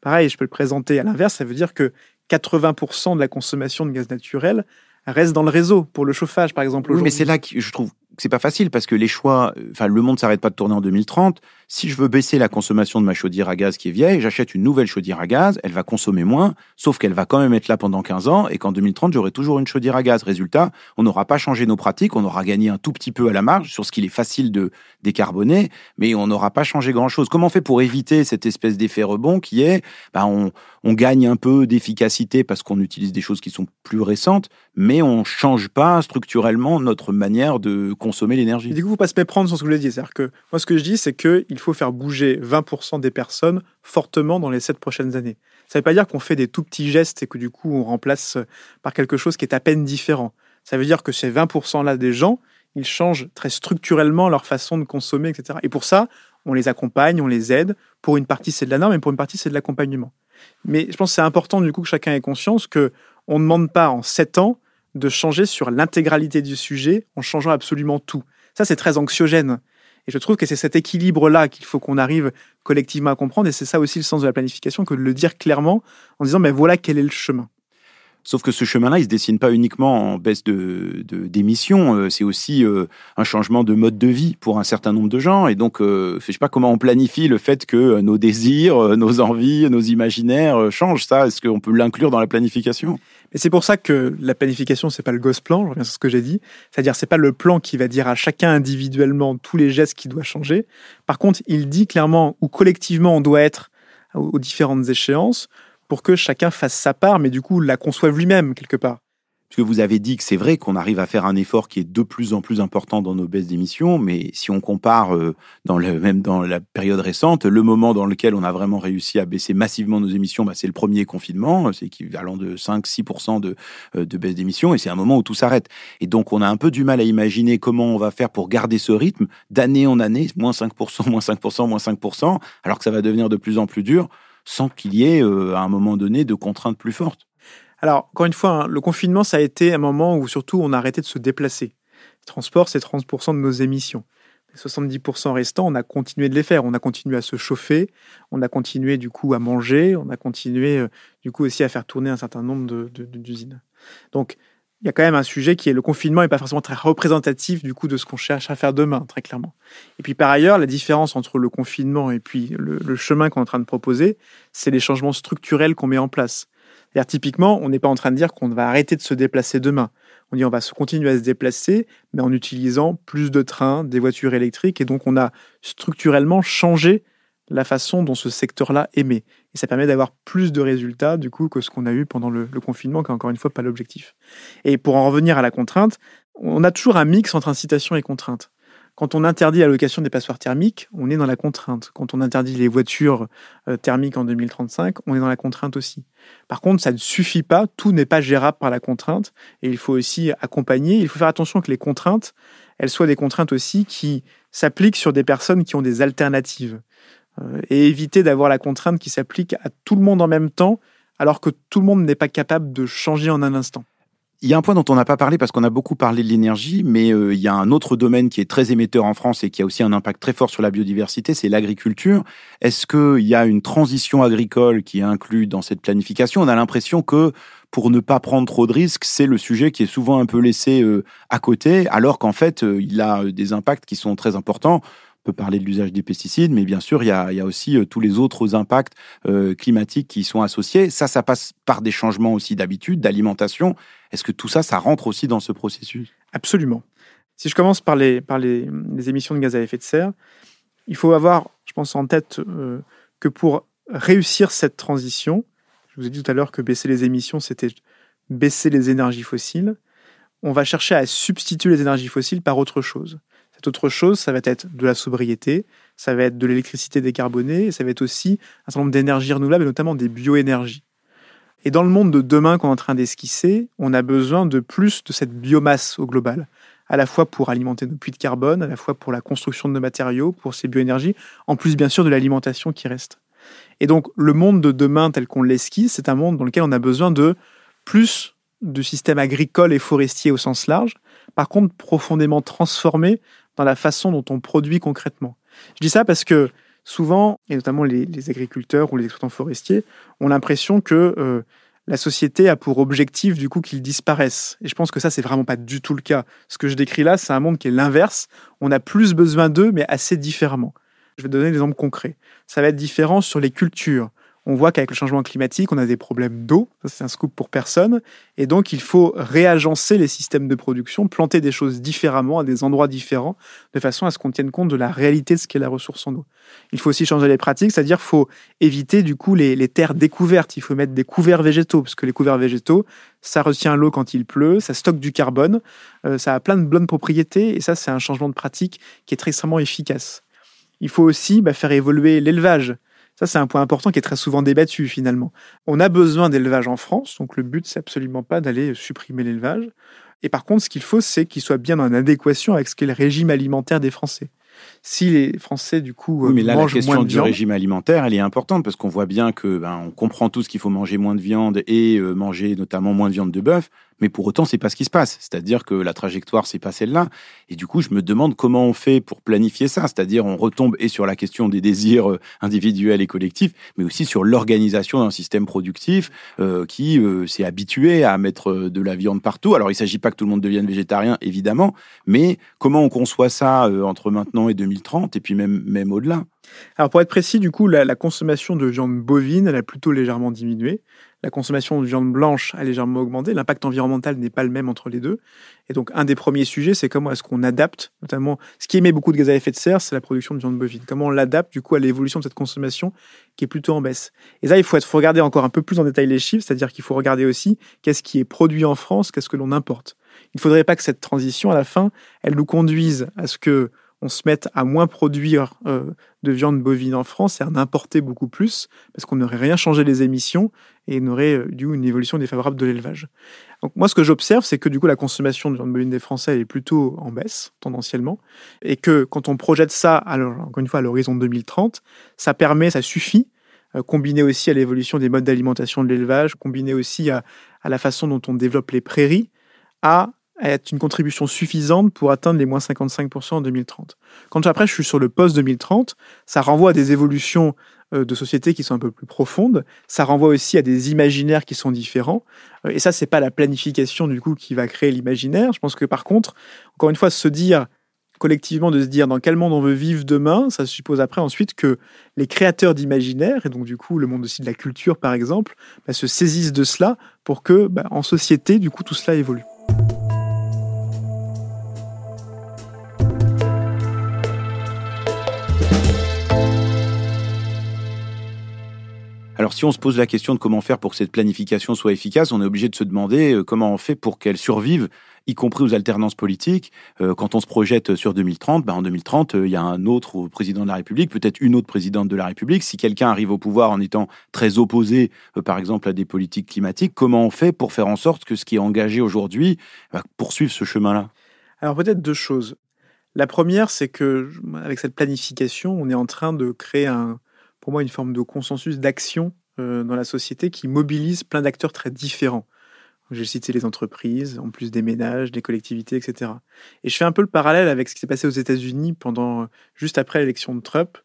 Pareil, je peux le présenter à l'inverse, ça veut dire que 80% de la consommation de gaz naturel reste dans le réseau pour le chauffage, par exemple. Oui, mais c'est là que je trouve c'est pas facile parce que les choix, enfin, le monde s'arrête pas de tourner en 2030. Si je veux baisser la consommation de ma chaudière à gaz qui est vieille, j'achète une nouvelle chaudière à gaz, elle va consommer moins, sauf qu'elle va quand même être là pendant 15 ans et qu'en 2030, j'aurai toujours une chaudière à gaz. Résultat, on n'aura pas changé nos pratiques, on aura gagné un tout petit peu à la marge sur ce qu'il est facile de décarboner, mais on n'aura pas changé grand chose. Comment on fait pour éviter cette espèce d'effet rebond qui est, ben, on, gagne un peu d'efficacité parce qu'on utilise des choses qui sont plus récentes, mais on change pas structurellement notre manière de consommer l'énergie. Du coup, il ne pas se méprendre sur ce que je l'ai dit. C'est-à-dire que moi, ce que je dis, c'est qu'il faut faire bouger 20% des personnes fortement dans les 7 prochaines années. Ça ne veut pas dire qu'on fait des tout petits gestes et que du coup, on remplace par quelque chose qui est à peine différent. Ça veut dire que ces 20%-là des gens, ils changent très structurellement leur façon de consommer, etc. Et pour ça, on les accompagne, on les aide. Pour une partie, c'est de la norme, et pour une partie, c'est de l'accompagnement. Mais je pense que c'est important du coup que chacun ait conscience que on ne demande pas en 7 ans de changer sur l'intégralité du sujet en changeant absolument tout. Ça, c'est très anxiogène. Et je trouve que c'est cet équilibre-là qu'il faut qu'on arrive collectivement à comprendre. Et c'est ça aussi le sens de la planification, que de le dire clairement en disant, ben voilà quel est le chemin. Sauf que ce chemin-là, il se dessine pas uniquement en baisse de d'émissions, euh, c'est aussi euh, un changement de mode de vie pour un certain nombre de gens. Et donc, euh, je sais pas comment on planifie le fait que nos désirs, nos envies, nos imaginaires changent. Ça, est-ce qu'on peut l'inclure dans la planification? Et c'est pour ça que la planification, c'est pas le gosse plan. Je reviens sur ce que j'ai dit. C'est-à-dire, c'est pas le plan qui va dire à chacun individuellement tous les gestes qui doivent changer. Par contre, il dit clairement où collectivement on doit être aux différentes échéances pour que chacun fasse sa part, mais du coup la conçoive lui-même quelque part. Parce que vous avez dit que c'est vrai qu'on arrive à faire un effort qui est de plus en plus important dans nos baisses d'émissions, mais si on compare euh, même dans la période récente, le moment dans lequel on a vraiment réussi à baisser massivement nos émissions, bah, c'est le premier confinement, c'est équivalent de 5-6% de, euh, de baisse d'émissions, et c'est un moment où tout s'arrête. Et donc on a un peu du mal à imaginer comment on va faire pour garder ce rythme d'année en année, moins 5%, moins 5%, moins 5%, alors que ça va devenir de plus en plus dur, sans qu'il y ait euh, à un moment donné de contraintes plus fortes. Alors, encore une fois, hein, le confinement, ça a été un moment où surtout on a arrêté de se déplacer. Le transport, c'est 30% de nos émissions. Les 70% restants, on a continué de les faire. On a continué à se chauffer, on a continué du coup à manger, on a continué euh, du coup aussi à faire tourner un certain nombre d'usines. Donc, il y a quand même un sujet qui est le confinement n'est pas forcément très représentatif du coup de ce qu'on cherche à faire demain, très clairement. Et puis par ailleurs, la différence entre le confinement et puis le, le chemin qu'on est en train de proposer, c'est les changements structurels qu'on met en place typiquement, on n'est pas en train de dire qu'on va arrêter de se déplacer demain. On dit on va continuer à se déplacer, mais en utilisant plus de trains, des voitures électriques, et donc on a structurellement changé la façon dont ce secteur-là émet. Et ça permet d'avoir plus de résultats, du coup, que ce qu'on a eu pendant le, le confinement, qui est encore une fois pas l'objectif. Et pour en revenir à la contrainte, on a toujours un mix entre incitation et contrainte. Quand on interdit la location des passoires thermiques, on est dans la contrainte. Quand on interdit les voitures euh, thermiques en 2035, on est dans la contrainte aussi. Par contre, ça ne suffit pas, tout n'est pas gérable par la contrainte, et il faut aussi accompagner, il faut faire attention que les contraintes, elles soient des contraintes aussi qui s'appliquent sur des personnes qui ont des alternatives, euh, et éviter d'avoir la contrainte qui s'applique à tout le monde en même temps, alors que tout le monde n'est pas capable de changer en un instant. Il y a un point dont on n'a pas parlé parce qu'on a beaucoup parlé de l'énergie, mais euh, il y a un autre domaine qui est très émetteur en France et qui a aussi un impact très fort sur la biodiversité, c'est l'agriculture. Est-ce qu'il y a une transition agricole qui est inclue dans cette planification? On a l'impression que pour ne pas prendre trop de risques, c'est le sujet qui est souvent un peu laissé euh, à côté, alors qu'en fait, euh, il a des impacts qui sont très importants peut parler de l'usage des pesticides, mais bien sûr, il y a, aussi tous les autres impacts climatiques qui sont associés. Ça, ça passe par des changements aussi d'habitude, d'alimentation. Est-ce que tout ça, ça rentre aussi dans ce processus? Absolument. Si je commence par les, par les, émissions de gaz à effet de serre, il faut avoir, je pense, en tête euh, que pour réussir cette transition, je vous ai dit tout à l'heure que baisser les émissions, c'était baisser les énergies fossiles. On va chercher à substituer les énergies fossiles par autre chose. Cette autre chose, ça va être de la sobriété, ça va être de l'électricité décarbonée, et ça va être aussi un certain nombre d'énergies renouvelables, et notamment des bioénergies. Et dans le monde de demain qu'on est en train d'esquisser, on a besoin de plus de cette biomasse au global, à la fois pour alimenter nos puits de carbone, à la fois pour la construction de nos matériaux, pour ces bioénergies, en plus bien sûr de l'alimentation qui reste. Et donc le monde de demain tel qu'on l'esquisse, c'est un monde dans lequel on a besoin de plus de systèmes agricoles et forestiers au sens large, par contre profondément transformés dans la façon dont on produit concrètement. Je dis ça parce que souvent, et notamment les, agriculteurs ou les exploitants forestiers, ont l'impression que euh, la société a pour objectif du coup qu'ils disparaissent. Et je pense que ça, c'est vraiment pas du tout le cas. Ce que je décris là, c'est un monde qui est l'inverse. On a plus besoin d'eux, mais assez différemment. Je vais donner des exemples concrets. Ça va être différent sur les cultures on voit qu'avec le changement climatique, on a des problèmes d'eau, c'est un scoop pour personne, et donc il faut réagencer les systèmes de production, planter des choses différemment à des endroits différents, de façon à ce qu'on tienne compte de la réalité de ce qu'est la ressource en eau. Il faut aussi changer les pratiques, c'est-à-dire faut éviter du coup les, terres découvertes, il faut mettre des couverts végétaux, parce que les couverts végétaux, ça retient l'eau quand il pleut, ça stocke du carbone, euh, ça a plein de bonnes propriétés, et ça c'est un changement de pratique qui est très extrêmement efficace. Il faut aussi bah, faire évoluer l'élevage. Ça, c'est un point important qui est très souvent débattu finalement. On a besoin d'élevage en France, donc le but, c'est absolument pas d'aller supprimer l'élevage. Et par contre, ce qu'il faut, c'est qu'il soit bien en adéquation avec ce qu'est le régime alimentaire des Français si les Français du coup oui, mais là, la question du régime alimentaire, elle est importante parce qu'on voit bien que ben, on comprend tous qu'il faut manger moins de viande et euh, manger notamment moins de viande de bœuf, mais pour autant c'est pas ce qui se passe. C'est-à-dire que la trajectoire c'est pas celle-là, et du coup je me demande comment on fait pour planifier ça. C'est-à-dire on retombe et sur la question des désirs euh, individuels et collectifs, mais aussi sur l'organisation d'un système productif euh, qui s'est habitué à mettre de la viande partout. Alors il s'agit pas que tout le monde devienne végétarien évidemment, mais comment on conçoit ça entre maintenant et 2030 et puis même, même au-delà? Alors pour être précis, du coup, la, consommation de viande bovine, elle a plutôt légèrement diminué. La consommation de viande blanche a légèrement augmenté. L'impact environnemental n'est pas le même entre les deux. Et donc un des premiers sujets, c'est comment est-ce qu'on adapte, notamment ce qui émet beaucoup de gaz à effet de serre, c'est la production de viande bovine. Comment on l'adapte du coup à l'évolution de cette consommation qui est plutôt en baisse. Et ça, il faut, faut regarder encore un peu plus en détail les chiffres, c'est-à-dire qu'il faut regarder aussi qu'est-ce qui est produit en France, qu'est-ce que l'on importe. Il ne faudrait pas que cette transition, à la fin, elle nous conduise à ce que on se mette à moins produire euh, de viande bovine en France et à en importer beaucoup plus, parce qu'on n'aurait rien changé les émissions et on aurait euh, dû une évolution défavorable de l'élevage. Donc moi, ce que j'observe, c'est que du coup, la consommation de viande bovine des Français est plutôt en baisse, tendanciellement, et que quand on projette ça, alors, encore une fois, à l'horizon 2030, ça permet, ça suffit, euh, combiné aussi à l'évolution des modes d'alimentation de l'élevage, combiné aussi à, à la façon dont on développe les prairies, à être une contribution suffisante pour atteindre les moins 55% en 2030. Quand après je suis sur le post-2030, ça renvoie à des évolutions euh, de société qui sont un peu plus profondes, ça renvoie aussi à des imaginaires qui sont différents, euh, et ça c'est pas la planification du coup qui va créer l'imaginaire, je pense que par contre, encore une fois, se dire collectivement de se dire dans quel monde on veut vivre demain, ça suppose après ensuite que les créateurs d'imaginaires, et donc du coup le monde aussi de la culture par exemple, bah, se saisissent de cela pour que bah, en société du coup tout cela évolue. Alors si on se pose la question de comment faire pour que cette planification soit efficace, on est obligé de se demander euh, comment on fait pour qu'elle survive, y compris aux alternances politiques. Euh, quand on se projette sur 2030, ben en 2030, euh, il y a un autre président de la République, peut-être une autre présidente de la République. Si quelqu'un arrive au pouvoir en étant très opposé, par exemple, à des politiques climatiques, comment on fait pour faire en sorte que ce qui est engagé aujourd'hui va poursuive ce chemin-là? Alors peut-être deux choses. La première, c'est que avec cette planification, on est en train de créer un, pour moi une forme de consensus d'action euh, dans la société qui mobilise plein d'acteurs très différents. J'ai cité les entreprises, en plus des ménages, des collectivités, etc. Et je fais un peu le parallèle avec ce qui s'est passé aux États-Unis pendant juste après l'élection de Trump.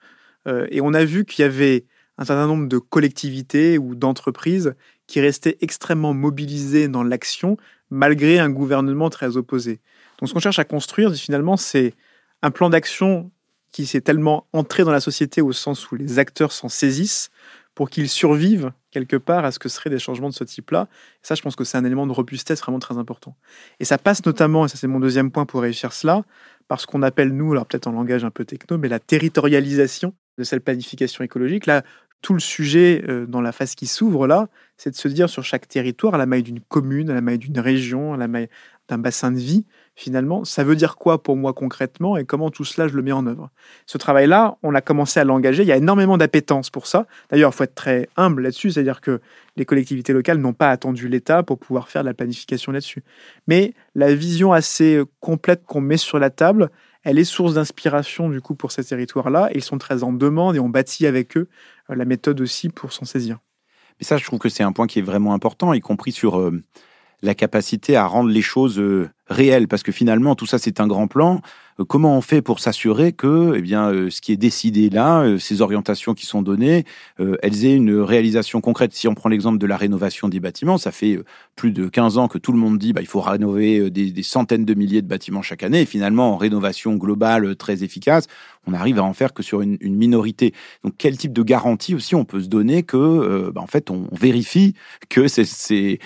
Euh, et on a vu qu'il y avait un certain nombre de collectivités ou d'entreprises qui restaient extrêmement mobilisées dans l'action malgré un gouvernement très opposé. Donc ce qu'on cherche à construire finalement, c'est un plan d'action qui s'est tellement entré dans la société au sens où les acteurs s'en saisissent pour qu'ils survivent quelque part à ce que seraient des changements de ce type-là. Ça, je pense que c'est un élément de robustesse vraiment très important. Et ça passe notamment, et ça c'est mon deuxième point pour réussir cela, par ce qu'on appelle, nous, alors peut-être en langage un peu techno, mais la territorialisation de cette planification écologique. Là, tout le sujet euh, dans la phase qui s'ouvre là, c'est de se dire sur chaque territoire, à la maille d'une commune, à la maille d'une région, à la maille d'un bassin de vie, finalement, ça veut dire quoi pour moi concrètement et comment tout cela je le mets en œuvre? Ce travail-là, on a commencé à l'engager, il y a énormément d'appétence pour ça. D'ailleurs, il faut être très humble là-dessus, c'est-à-dire que les collectivités locales n'ont pas attendu l'État pour pouvoir faire de la planification là-dessus. Mais la vision assez complète qu'on met sur la table, elle est source d'inspiration du coup pour ces territoires-là. Ils sont très en demande et on bâtit avec eux euh, la méthode aussi pour s'en saisir. Mais ça, je trouve que c'est un point qui est vraiment important, y compris sur euh, la capacité à rendre les choses euh, réelles, parce que finalement, tout ça, c'est un grand plan. Euh, comment on fait pour s'assurer que eh bien, euh, ce qui est décidé là, euh, ces orientations qui sont données, elles aient une réalisation concrète? Si on prend l'exemple de la rénovation des bâtiments, ça fait plus de 15 ans que tout le monde dit bah, il faut rénover des, centaines de milliers de bâtiments chaque année. Et finalement, en rénovation globale très efficace, on arrive à en faire que sur une, minorité. Donc, quel type de garantie aussi on peut se donner que, bah, en fait, on vérifie que ces,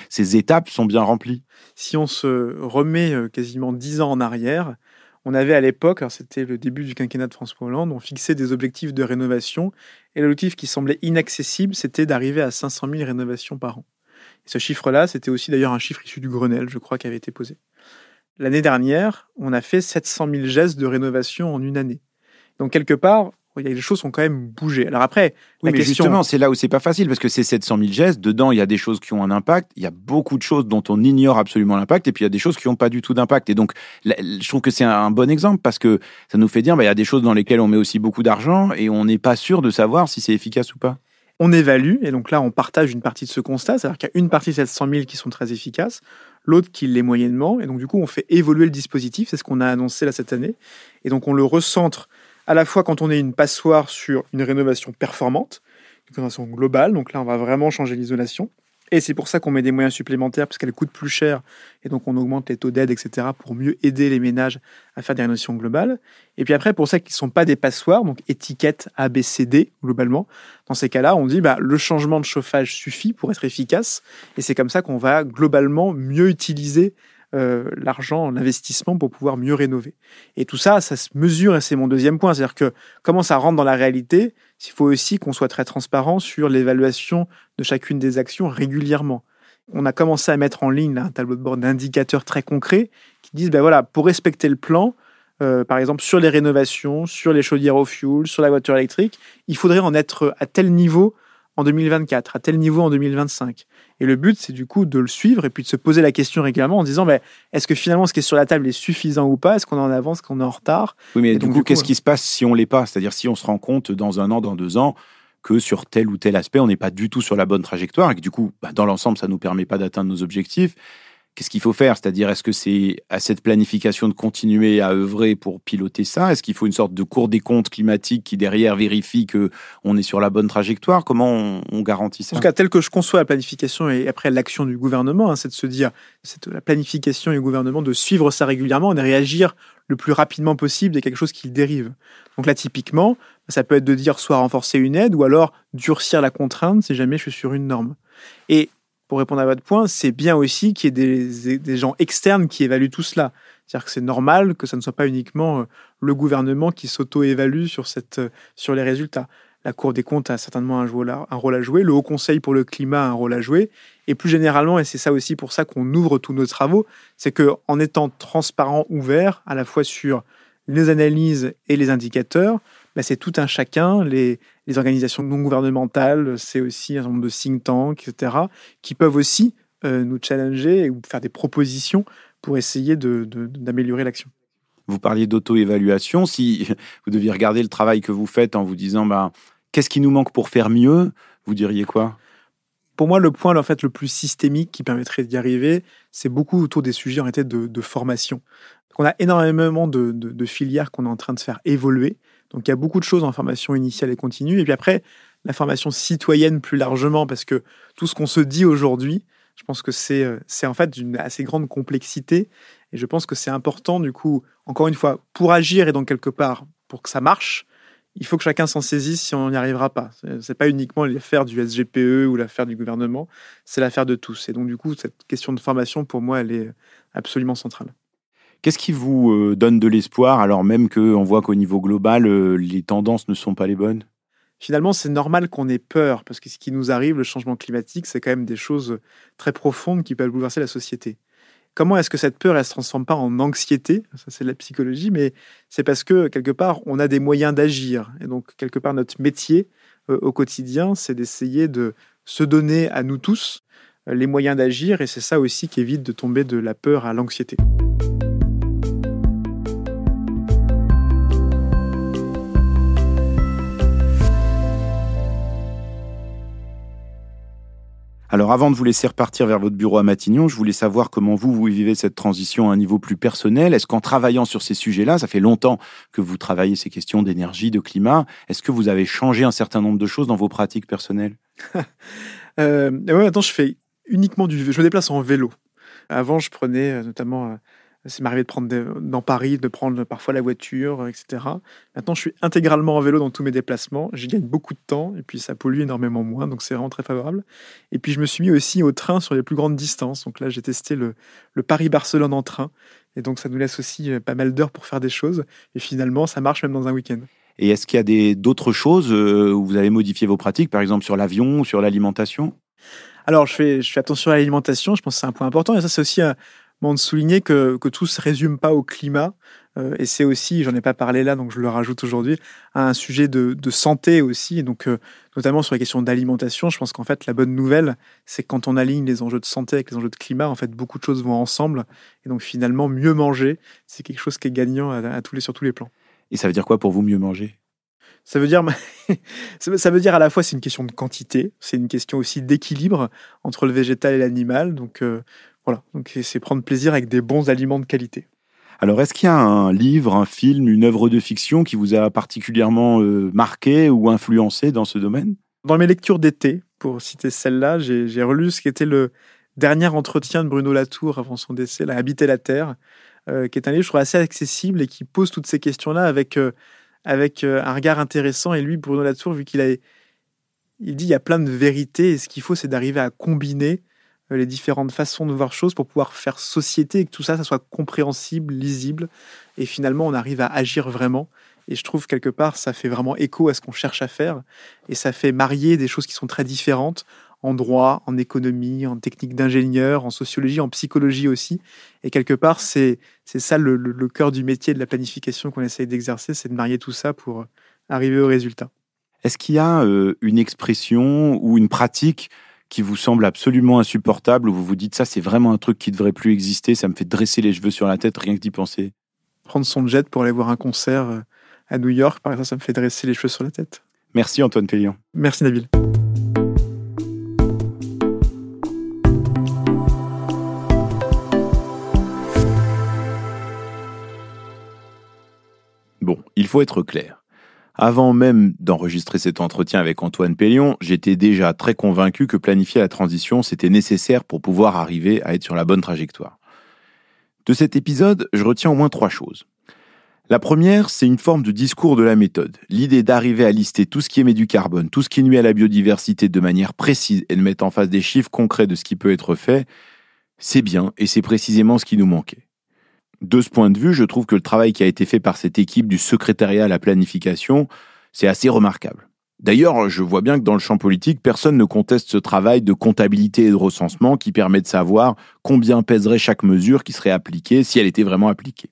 ces étapes sont bien remplies? Si on se remet quasiment 10 ans en arrière, on avait à l'époque, c'était le début du quinquennat de François Hollande, on fixait des objectifs de rénovation et l'objectif qui semblait inaccessible, c'était d'arriver à 500 000 rénovations par an. Ce chiffre-là, c'était aussi d'ailleurs un chiffre issu du Grenelle, je crois, qui avait été posé. L'année dernière, on a fait 700 000 gestes de rénovation en une année. Donc quelque part, les choses ont quand même bougé. Alors après, la mais question... justement, c'est là où c'est pas facile parce que c'est 700 000 gestes. Dedans, il y a des choses qui ont un impact. Il y a beaucoup de choses dont on ignore absolument l'impact. Et puis, il y a des choses qui n'ont pas du tout d'impact. Et donc, je trouve que c'est un bon exemple parce que ça nous fait dire, bah, il y a des choses dans lesquelles on met aussi beaucoup d'argent et on n'est pas sûr de savoir si c'est efficace ou pas. On évalue et donc là, on partage une partie de ce constat. C'est-à-dire qu'il y a une partie de 700 000 qui sont très efficaces, l'autre qui l'est moyennement. Et donc, du coup, on fait évoluer le dispositif. C'est ce qu'on a annoncé là cette année. Et donc, on le recentre à la fois quand on est une passoire sur une rénovation performante, une rénovation globale, donc là on va vraiment changer l'isolation, Et c'est pour ça qu'on met des moyens supplémentaires, parce qu'elles coûtent plus cher. Et donc, on augmente les taux d'aide, etc., pour mieux aider les ménages à faire des rénovations globales. Et puis après, pour ça qui ne sont pas des passoires, donc étiquette ABCD, globalement, dans ces cas-là, on dit bah, le changement de chauffage suffit pour être efficace. Et c'est comme ça qu'on va globalement mieux utiliser euh, l'argent, l'investissement pour pouvoir mieux rénover. Et tout ça, ça se mesure, et c'est mon deuxième point, c'est-à-dire que comment ça rentre dans la réalité, il faut aussi qu'on soit très transparent sur l'évaluation de chacune des actions régulièrement. On a commencé à mettre en ligne un tableau de bord d'indicateurs très concrets qui disent, ben voilà, pour respecter le plan, euh, par exemple sur les rénovations, sur les chaudières au fuel, sur la voiture électrique, il faudrait en être à tel niveau en 2024, à tel niveau en 2025. Et le but, c'est du coup de le suivre et puis de se poser la question régulièrement en disant mais est-ce que finalement ce qui est sur la table est suffisant ou pas? Est-ce qu'on en avance, qu'on est en retard? Oui, mais du coup, qu'est-ce qui se passe si on l'est pas? C'est-à-dire si on se rend compte dans un an, dans deux ans, que sur tel ou tel aspect, on n'est pas du tout sur la bonne trajectoire et que du coup, bah, dans l'ensemble, ça ne nous permet pas d'atteindre nos objectifs qu'est-ce qu'il faut faire? C'est-à-dire, est-ce que c'est à cette planification de continuer à œuvrer pour piloter ça? Est-ce qu'il faut une sorte de cours des comptes climatiques qui derrière vérifie que on est sur la bonne trajectoire? Comment on, garantit ça? En tout cas, tel que je conçois la planification et après l'action du gouvernement, hein, c'est de se dire, c'est la planification du gouvernement de suivre ça régulièrement et de réagir le plus rapidement possible dès quelque chose qui dérive. Donc là, typiquement, ça peut être de dire soit renforcer une aide ou alors durcir la contrainte si jamais je suis sur une norme. Et pour répondre à votre point, c'est bien aussi qu'il y ait des, gens externes qui évaluent tout cela. C'est-à-dire que c'est normal que ça ne soit pas uniquement euh, le gouvernement qui s'auto-évalue sur, euh, sur les résultats. La Cour des comptes a certainement un, un, rôle à jouer, le Haut Conseil pour le climat a un rôle à jouer, et plus généralement, et c'est ça aussi pour ça qu'on ouvre tous nos travaux, c'est qu'en étant transparent, ouvert, à la fois sur les analyses et les indicateurs, bah, c'est tout un chacun, les, organisations non gouvernementales, c'est aussi un nombre de think tanks, etc., qui peuvent aussi euh, nous challenger ou faire des propositions pour essayer d'améliorer l'action. Vous parliez d'auto-évaluation. Si [LAUGHS] vous deviez regarder le travail que vous faites en vous disant bah, qu'est-ce qui nous manque pour faire mieux, vous diriez quoi? Pour moi, le point en fait, le plus systémique qui permettrait d'y arriver, c'est beaucoup autour des sujets en de, de formation. On a énormément de, de filières qu'on est en train de faire évoluer. Donc il y a beaucoup de choses en formation initiale et continue. Et puis après, la formation citoyenne plus largement, parce que tout ce qu'on se dit aujourd'hui, je pense que c'est euh, en fait d'une assez grande complexité. Et je pense que c'est important, du coup, encore une fois, pour agir et donc quelque part, pour que ça marche, il faut que chacun s'en saisisse si on n'y arrivera pas. Ce n'est pas uniquement l'affaire du SGPE ou l'affaire du gouvernement, c'est l'affaire de tous. Et donc, du coup, cette question de formation, pour moi, elle est absolument centrale. Qu'est-ce qui vous euh, donne de l'espoir alors même qu'on voit qu'au niveau global, euh, les tendances ne sont pas les bonnes? Finalement, c'est normal qu'on ait peur, parce que ce qui nous arrive, le changement climatique, c'est quand même des choses très profondes qui peuvent bouleverser la société. Comment est-ce que cette peur, elle se transforme pas en anxiété? Ça, c'est la psychologie, mais c'est parce que, quelque part, on a des moyens d'agir. Et donc, quelque part, notre métier euh, au quotidien, c'est d'essayer de se donner à nous tous les moyens d'agir, et c'est ça aussi qui évite de tomber de la peur à l'anxiété. Alors avant de vous laisser repartir vers votre bureau à Matignon, je voulais savoir comment vous, vous vivez cette transition à un niveau plus personnel. Est-ce qu'en travaillant sur ces sujets-là, ça fait longtemps que vous travaillez ces questions d'énergie, de climat, est-ce que vous avez changé un certain nombre de choses dans vos pratiques personnelles? [LAUGHS] Euh, Maintenant, je fais uniquement du... Je me déplace en vélo. Avant, je prenais euh, notamment c'est m'arrivé de prendre dans Paris, de prendre parfois la voiture, etc. Maintenant, je suis intégralement en vélo dans tous mes déplacements. J'y gagne beaucoup de temps et puis ça pollue énormément moins, donc c'est vraiment très favorable. Et puis je me suis mis aussi au train sur les plus grandes distances. Donc là, j'ai testé le, Paris-Barcelone en train. Et donc ça nous laisse aussi euh, pas mal d'heures pour faire des choses. Et finalement, ça marche même dans un week-end. Et est-ce qu'il y a d'autres choses euh, où vous avez modifié vos pratiques, par exemple sur l'avion ou sur l'alimentation? Alors, je fais, je fais attention à l'alimentation, je pense que c'est un point important. Et ça, c'est aussi de souligner que, que tout ne se résume pas au climat. Euh, et c'est aussi, j'en ai pas parlé là, donc je le rajoute aujourd'hui, un sujet de, de, santé aussi. Donc, euh, notamment sur les questions d'alimentation, je pense qu'en fait, la bonne nouvelle, c'est que quand on aligne les enjeux de santé avec les enjeux de climat, en fait, beaucoup de choses vont ensemble. Et donc, finalement, mieux manger, c'est quelque chose qui est gagnant à, tous les, sur tous les plans. Et ça veut dire quoi pour vous, mieux manger? Ça veut dire, [LAUGHS] ça veut dire à la fois c'est une question de quantité, c'est une question aussi d'équilibre entre le végétal et l'animal. Donc euh, voilà, donc c'est prendre plaisir avec des bons aliments de qualité. Alors, est-ce qu'il y a un livre, un film, une œuvre de fiction qui vous a particulièrement euh, marqué ou influencé dans ce domaine? Dans mes lectures d'été, pour citer celle-là. J'ai relu ce qui était le dernier entretien de Bruno Latour avant son décès, Habiter la Terre, euh, qui est un livre, je trouve, assez accessible et qui pose toutes ces questions-là avec, euh, avec un regard intéressant. Et lui, Bruno Latour, vu qu'il a, il dit il y a plein de vérités et ce qu'il faut, c'est d'arriver à combiner les différentes façons de voir choses pour pouvoir faire société et que tout ça, ça soit compréhensible, lisible. Et finalement, on arrive à agir vraiment. Et je trouve quelque part, ça fait vraiment écho à ce qu'on cherche à faire. Et ça fait marier des choses qui sont très différentes en droit, en économie, en technique d'ingénieur, en sociologie, en psychologie aussi. Et quelque part, c'est ça le, cœur du métier de la planification qu'on essaye d'exercer, c'est de marier tout ça pour arriver au résultat. Est-ce qu'il y a euh, une expression ou une pratique qui vous semble absolument insupportable, où vous vous dites ça, c'est vraiment un truc qui devrait plus exister, ça me fait dresser les cheveux sur la tête rien que d'y penser Prendre son jet pour aller voir un concert euh, à New York, par exemple, ça me fait dresser les cheveux sur la tête. Merci Antoine Pellion. Merci Nabil. Bon, il faut être clair. Avant même d'enregistrer cet entretien avec Antoine Pellion, j'étais déjà très convaincu que planifier la transition, c'était nécessaire pour pouvoir arriver à être sur la bonne trajectoire. De cet épisode, je retiens au moins trois choses. La première, c'est une forme de discours de la méthode. L'idée d'arriver à lister tout ce qui émet du carbone, tout ce qui nuit à la biodiversité de manière précise et de mettre en face des chiffres concrets de ce qui peut être fait, c'est bien et c'est précisément ce qui nous manquait. De ce point de vue, je trouve que le travail qui a été fait par cette équipe du secrétariat à la planification, c'est assez remarquable. D'ailleurs, je vois bien que dans le champ politique, personne ne conteste ce travail de comptabilité et de recensement qui permet de savoir combien pèserait chaque mesure qui serait appliquée si elle était vraiment appliquée.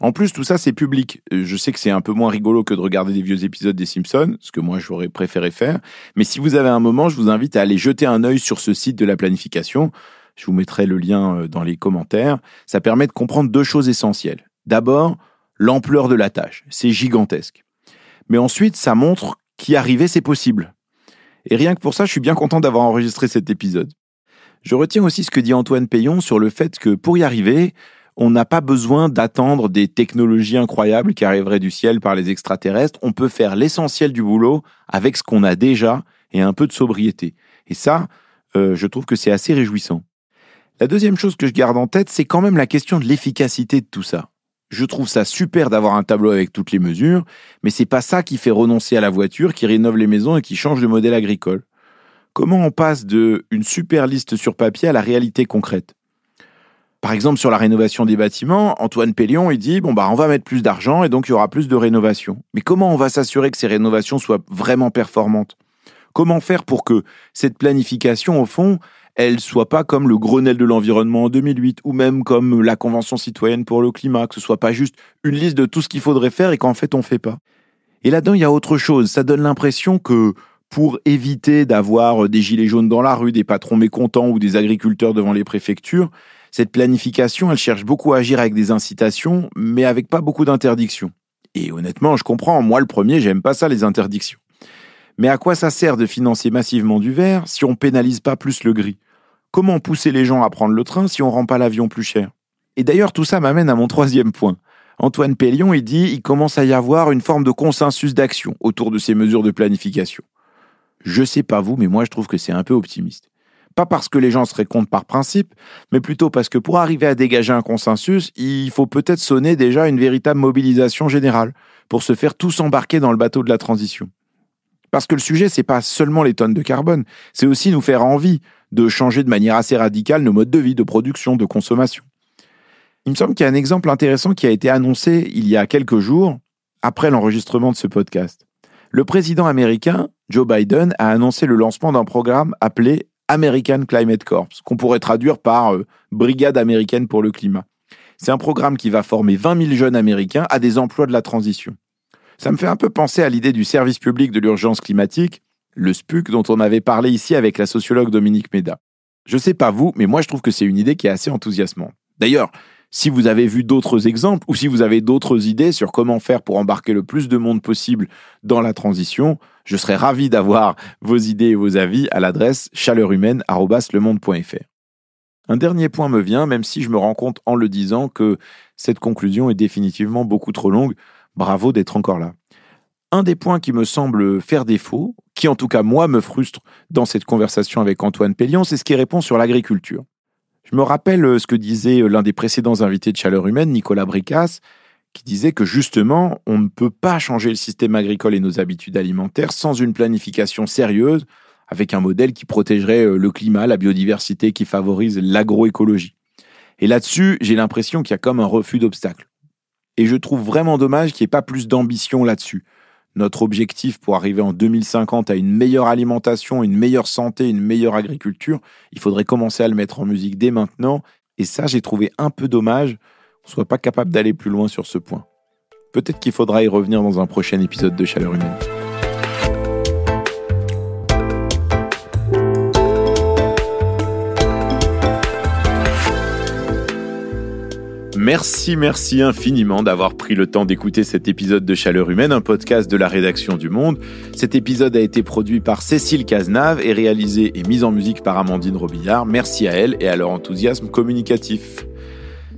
En plus, tout ça, c'est public. Je sais que c'est un peu moins rigolo que de regarder des vieux épisodes des Simpsons, ce que moi j'aurais préféré faire. Mais si vous avez un moment, je vous invite à aller jeter un œil sur ce site de la planification. Je vous mettrai le lien euh, dans les commentaires. Ça permet de comprendre deux choses essentielles. D'abord, l'ampleur de la tâche. C'est gigantesque. Mais ensuite, ça montre qu'y arriver, c'est possible. Et rien que pour ça, je suis bien content d'avoir enregistré cet épisode. Je retiens aussi ce que dit Antoine Payon sur le fait que pour y arriver, on n'a pas besoin d'attendre des technologies incroyables qui arriveraient du ciel par les extraterrestres. On peut faire l'essentiel du boulot avec ce qu'on a déjà et un peu de sobriété. Et ça, euh, je trouve que c'est assez réjouissant. La deuxième chose que je garde en tête, c'est quand même la question de l'efficacité de tout ça. Je trouve ça super d'avoir un tableau avec toutes les mesures, mais c'est pas ça qui fait renoncer à la voiture, qui rénove les maisons et qui change le modèle agricole. Comment on passe de une super liste sur papier à la réalité concrète? Par exemple, sur la rénovation des bâtiments, Antoine Pellion, il dit bon bah on va mettre plus d'argent et donc il y aura plus de rénovations. Mais comment on va s'assurer que ces rénovations soient vraiment performantes? Comment faire pour que cette planification, au fond, elle soit pas comme le Grenelle de l'environnement en 2008 ou même comme la Convention citoyenne pour le climat, que ce soit pas juste une liste de tout ce qu'il faudrait faire et qu'en fait on fait pas. Et là-dedans, il y a autre chose. Ça donne l'impression que pour éviter d'avoir des gilets jaunes dans la rue, des patrons mécontents ou des agriculteurs devant les préfectures, cette planification, elle cherche beaucoup à agir avec des incitations, mais avec pas beaucoup d'interdictions. Et honnêtement, je comprends, moi le premier, j'aime pas ça les interdictions. Mais à quoi ça sert de financer massivement du vert si on pénalise pas plus le gris? Comment pousser les gens à prendre le train si on rend pas l'avion plus cher? Et d'ailleurs, tout ça m'amène à mon troisième point. Antoine Pellion, il dit il commence à y avoir une forme de consensus d'action autour de ces mesures de planification. Je sais pas vous, mais moi je trouve que c'est un peu optimiste. Pas parce que les gens seraient contre par principe, mais plutôt parce que pour arriver à dégager un consensus, il faut peut-être sonner déjà une véritable mobilisation générale pour se faire tous embarquer dans le bateau de la transition. Parce que le sujet, c'est pas seulement les tonnes de carbone, c'est aussi nous faire envie de changer de manière assez radicale nos modes de vie, de production, de consommation. Il me semble qu'il y a un exemple intéressant qui a été annoncé il y a quelques jours, après l'enregistrement de ce podcast. Le président américain, Joe Biden, a annoncé le lancement d'un programme appelé American Climate Corps, qu'on pourrait traduire par euh, Brigade américaine pour le climat. C'est un programme qui va former 20 000 jeunes américains à des emplois de la transition. Ça me fait un peu penser à l'idée du service public de l'urgence climatique, le SPUC dont on avait parlé ici avec la sociologue Dominique Méda. Je sais pas vous, mais moi je trouve que c'est une idée qui est assez enthousiasmante. D'ailleurs, si vous avez vu d'autres exemples ou si vous avez d'autres idées sur comment faire pour embarquer le plus de monde possible dans la transition, je serais ravi d'avoir vos idées et vos avis à l'adresse chaleurhumaine@lemonde.fr. Un dernier point me vient, même si je me rends compte en le disant que cette conclusion est définitivement beaucoup trop longue Bravo d'être encore là. Un des points qui me semble faire défaut, qui en tout cas moi me frustre dans cette conversation avec Antoine Pellion, c'est ce qui répond sur l'agriculture. Je me rappelle euh, ce que disait euh, l'un des précédents invités de Chaleur Humaine, Nicolas Bricas, qui disait que justement, on ne peut pas changer le système agricole et nos habitudes alimentaires sans une planification sérieuse, avec un modèle qui protégerait euh, le climat, la biodiversité, qui favorise l'agroécologie. Et là-dessus, j'ai l'impression qu'il y a comme un refus d'obstacles. Et je trouve vraiment dommage qu'il n'y ait pas plus d'ambition là-dessus. Notre objectif pour arriver en 2050 à une meilleure alimentation, une meilleure santé, une meilleure agriculture, il faudrait commencer à le mettre en musique dès maintenant. Et ça, j'ai trouvé un peu dommage qu'on soit pas capable d'aller plus loin sur ce point. Peut-être qu'il faudra y revenir dans un prochain épisode de Chaleur Humaine. Merci, merci infiniment d'avoir pris le temps d'écouter cet épisode de Chaleur Humaine, un podcast de la rédaction du Monde. Cet épisode a été produit par Cécile Cazenave et réalisé et mis en musique par Amandine Robillard. Merci à elle et à leur enthousiasme communicatif.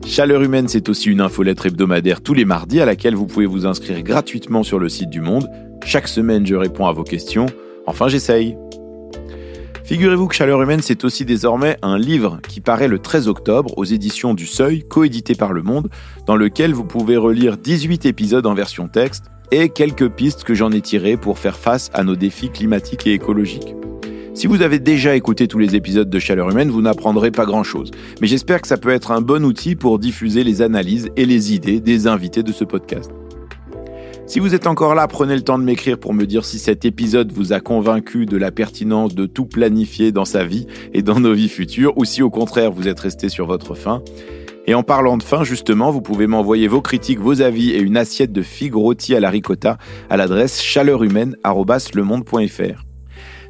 Chaleur Humaine, c'est aussi une infolettre hebdomadaire tous les mardis à laquelle vous pouvez vous inscrire gratuitement sur le site du Monde. Chaque semaine, je réponds à vos questions. Enfin, j'essaye. Figurez-vous que Chaleur Humaine, c'est aussi désormais un livre qui paraît le 13 octobre aux éditions du Seuil, coédité par Le Monde, dans lequel vous pouvez relire 18 épisodes en version texte et quelques pistes que j'en ai tirées pour faire face à nos défis climatiques et écologiques. Si vous avez déjà écouté tous les épisodes de Chaleur Humaine, vous n'apprendrez pas grand-chose. Mais j'espère que ça peut être un bon outil pour diffuser les analyses et les idées des invités de ce podcast. Si vous êtes encore là, prenez le temps de m'écrire pour me dire si cet épisode vous a convaincu de la pertinence de tout planifier dans sa vie et dans nos vies futures, ou si au contraire vous êtes resté sur votre faim. Et en parlant de faim, justement, vous pouvez m'envoyer vos critiques, vos avis et une assiette de figues rôties à la ricotta à l'adresse chaleurumaine.fr.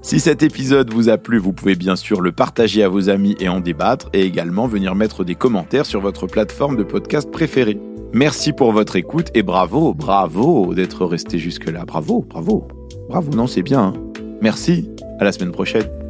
Si cet épisode vous a plu, vous pouvez bien sûr le partager à vos amis et en débattre, et également venir mettre des commentaires sur votre plateforme de podcast préférée. Merci pour votre écoute et bravo, bravo d'être resté jusque-là. Bravo, bravo, bravo, non, c'est bien. Hein. Merci, à la semaine prochaine.